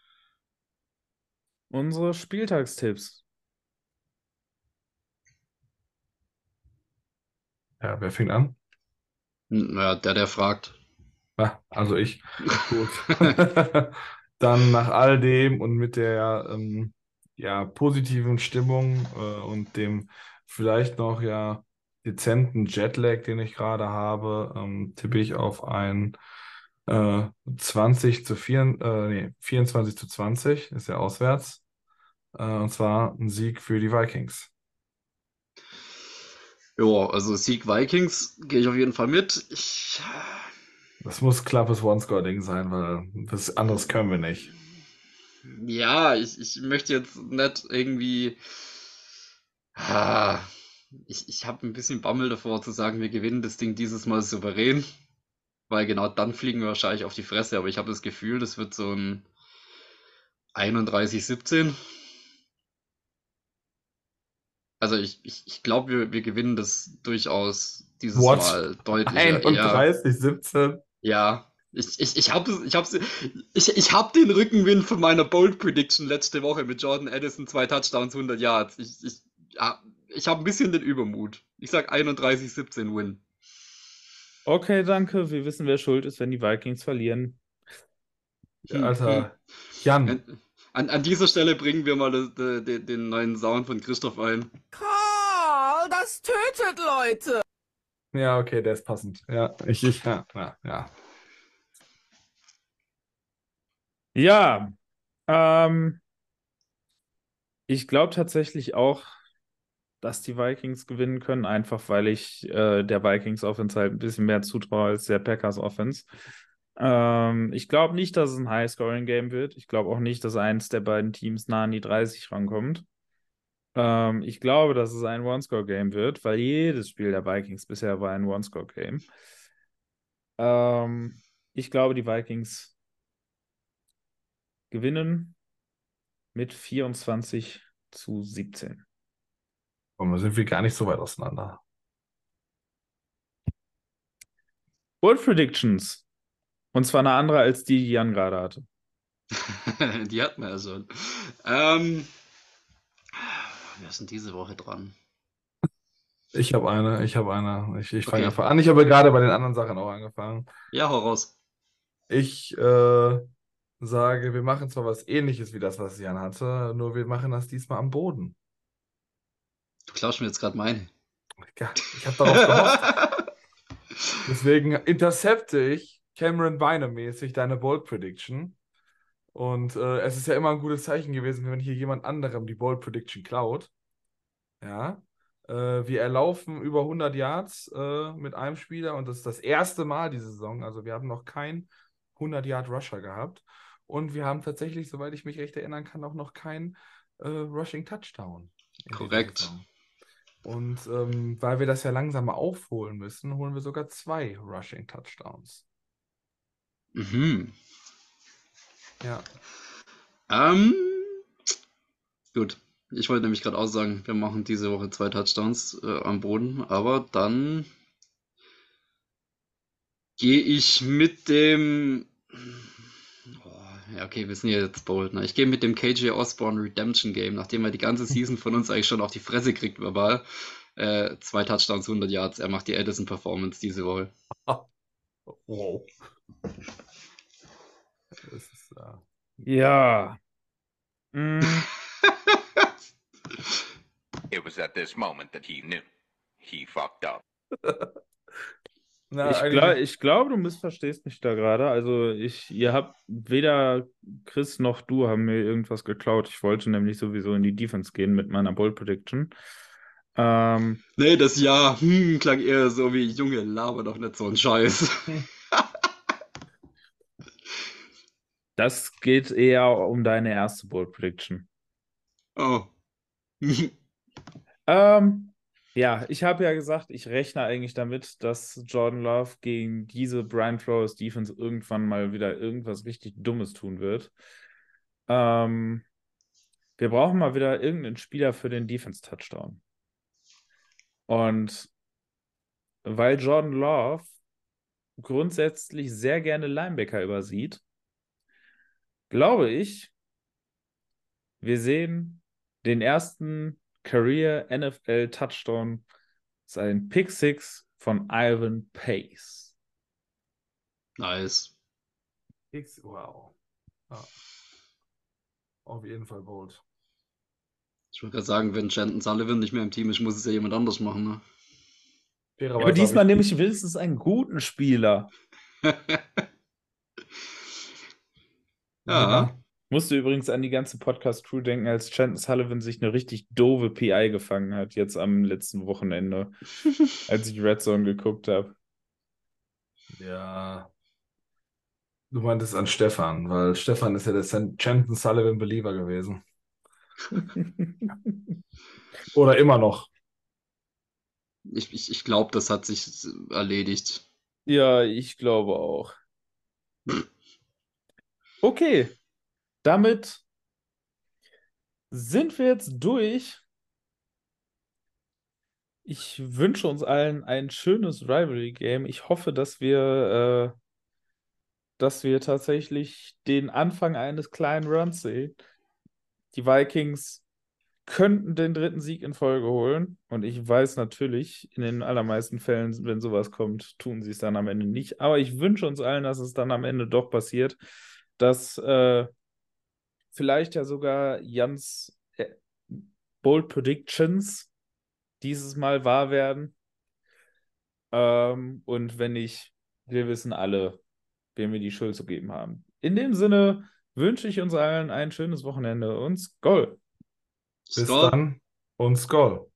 unsere Spieltagstipps. Ja, wer fängt an? Naja, der, der fragt. Ah, also ich. Gut. Dann nach all dem und mit der ähm, ja, positiven Stimmung äh, und dem vielleicht noch ja dezenten Jetlag, den ich gerade habe, ähm, tippe ich auf ein äh, 20 zu 4, äh, nee, 24 zu 20, ist ja auswärts. Äh, und zwar ein Sieg für die Vikings. Ja, also Sieg Vikings gehe ich auf jeden Fall mit. Ich, Das muss klappes One-Score-Ding sein, weil das anderes können wir nicht. ja, ich, ich möchte jetzt nicht irgendwie. Ah, ich ich habe ein bisschen Bammel davor zu sagen, wir gewinnen das Ding dieses Mal souverän. Weil genau dann fliegen wir wahrscheinlich auf die Fresse. Aber ich habe das Gefühl, das wird so ein 31-17. Also ich, ich, ich glaube, wir, wir gewinnen das durchaus dieses What? Mal deutlicher. Ja, 31, 17. ja. Ich, ich, ich habe ich hab, ich, ich hab den Rückenwind von meiner Bold Prediction letzte Woche mit Jordan Addison, zwei Touchdowns, 100 Yards. Ich, ich, ja, ich habe ein bisschen den Übermut. Ich sag 31-17 Win. Okay, danke. Wir wissen, wer schuld ist, wenn die Vikings verlieren. Hm, Alter, Jan, An, an dieser Stelle bringen wir mal de- de- den neuen Sound von Christoph ein. Karl, das tötet Leute. ja, okay, der ist passend. Ja, ich, ich, ja, ja, ja. Ja, ähm, ich glaube tatsächlich auch, dass die Vikings gewinnen können, einfach weil ich äh, der Vikings Offense halt ein bisschen mehr zutraue als der Packers Offense. Ähm, ich glaube nicht, dass es ein High-Scoring-Game wird. Ich glaube auch nicht, dass eins der beiden Teams nah an die 30 rankommt. Ähm, ich glaube, dass es ein One-Score-Game wird, weil jedes Spiel der Vikings bisher war ein One-Score-Game. Ähm, ich glaube, die Vikings gewinnen mit 24 zu 17. Und da sind wir gar nicht so weit auseinander. Bold Predictions. Und zwar eine andere als die, die Jan gerade hatte. Die hatten wir ja schon. Ähm, wer ist denn diese Woche dran? Ich habe eine, ich habe eine. Ich, ich fange Okay. einfach an. Ich habe gerade bei den anderen Sachen auch angefangen. Ja, hau raus. Ich äh, sage, wir machen zwar was ähnliches wie das, was Jan hatte, nur wir machen das diesmal am Boden. Du klaust mir jetzt gerade meine. Ja, ich habe darauf gehofft. Deswegen intercepte ich Cameron Beine-mäßig deine Bold Prediction. Und äh, es ist ja immer ein gutes Zeichen gewesen, wenn hier jemand anderem die Bold Prediction klaut. Ja. Äh, wir erlaufen über 100 Yards äh, mit einem Spieler und das ist das erste Mal diese Saison. Also wir haben noch keinen 100 Yard Rusher gehabt. Und wir haben tatsächlich, soweit ich mich recht erinnern kann, auch noch keinen äh, Rushing Touchdown. Korrekt. Und ähm, weil wir das ja langsam mal aufholen müssen, holen wir sogar zwei Rushing Touchdowns. Mhm. Ja. Ähm, gut. Ich wollte nämlich gerade auch sagen, wir machen diese Woche zwei Touchdowns äh, am Boden, aber dann gehe ich mit dem. Ja, okay, wir sind ja jetzt bold, ne? Ich gehe mit dem KJ Osborne Redemption Game, nachdem er die ganze Season von uns eigentlich schon auf die Fresse kriegt, verbal. Äh, zwei Touchdowns, 100 Yards. Er macht die Edison Performance diese Woche. Wow. Das ist, äh, Ja. Mm, It was at this moment that he knew. He fucked up. na, ich, gla ich glaube, du missverstehst mich da gerade. Also ich, ihr habt weder Chris noch du haben mir irgendwas geklaut. Ich wollte nämlich sowieso in die Defense gehen mit meiner Bold Prediction. Ähm, Nee, das Ja, hm, klang eher so wie, Junge, laber doch nicht so einen Scheiß. das geht eher um deine erste Bold Prediction. Oh. Ähm, ja, ich habe ja gesagt, ich rechne eigentlich damit, dass Jordan Love gegen diese Brian Flores Defense irgendwann mal wieder irgendwas richtig Dummes tun wird. Ähm, wir brauchen mal wieder irgendeinen Spieler für den Defense-Touchdown. Und weil Jordan Love grundsätzlich sehr gerne Linebacker übersieht, glaube ich, wir sehen den ersten Career NFL Touchdown. Ist ein Pick Six von Ivan Pace. Nice. X, wow. Ja. Auf jeden Fall bold. Ich wollte gerade sagen, wenn Shanton Sullivan nicht mehr im Team ist, muss es ja jemand anders machen, ne? Fairerweise Aber diesmal nehme ich wenigstens einen guten Spieler. Ja. Musste übrigens an die ganze Podcast-Crew denken, als Chanton Sullivan sich eine richtig doofe PI gefangen hat, jetzt am letzten Wochenende, als ich Red Zone geguckt habe. Ja. Du meintest an Stefan, weil Stefan ist ja der Chanton Sullivan Believer gewesen. Oder immer noch. Ich, ich, ich glaube, das hat sich erledigt. Ja, ich glaube auch. Okay, damit sind wir jetzt durch. Ich wünsche uns allen ein schönes Rivalry-Game. Ich hoffe, dass wir, äh, dass wir tatsächlich den Anfang eines kleinen Runs sehen. Die Vikings könnten den dritten Sieg in Folge holen. Und ich weiß natürlich, in den allermeisten Fällen, wenn sowas kommt, tun sie es dann am Ende nicht. Aber ich wünsche uns allen, dass es dann am Ende doch passiert, dass äh, vielleicht ja sogar Jans äh, Bold Predictions dieses Mal wahr werden. Ähm, und wenn nicht, wir wissen alle, wem wir die Schuld zu geben haben. In dem Sinne wünsche ich uns allen ein schönes Wochenende und Skoll. Bis Skull. dann und Skoll.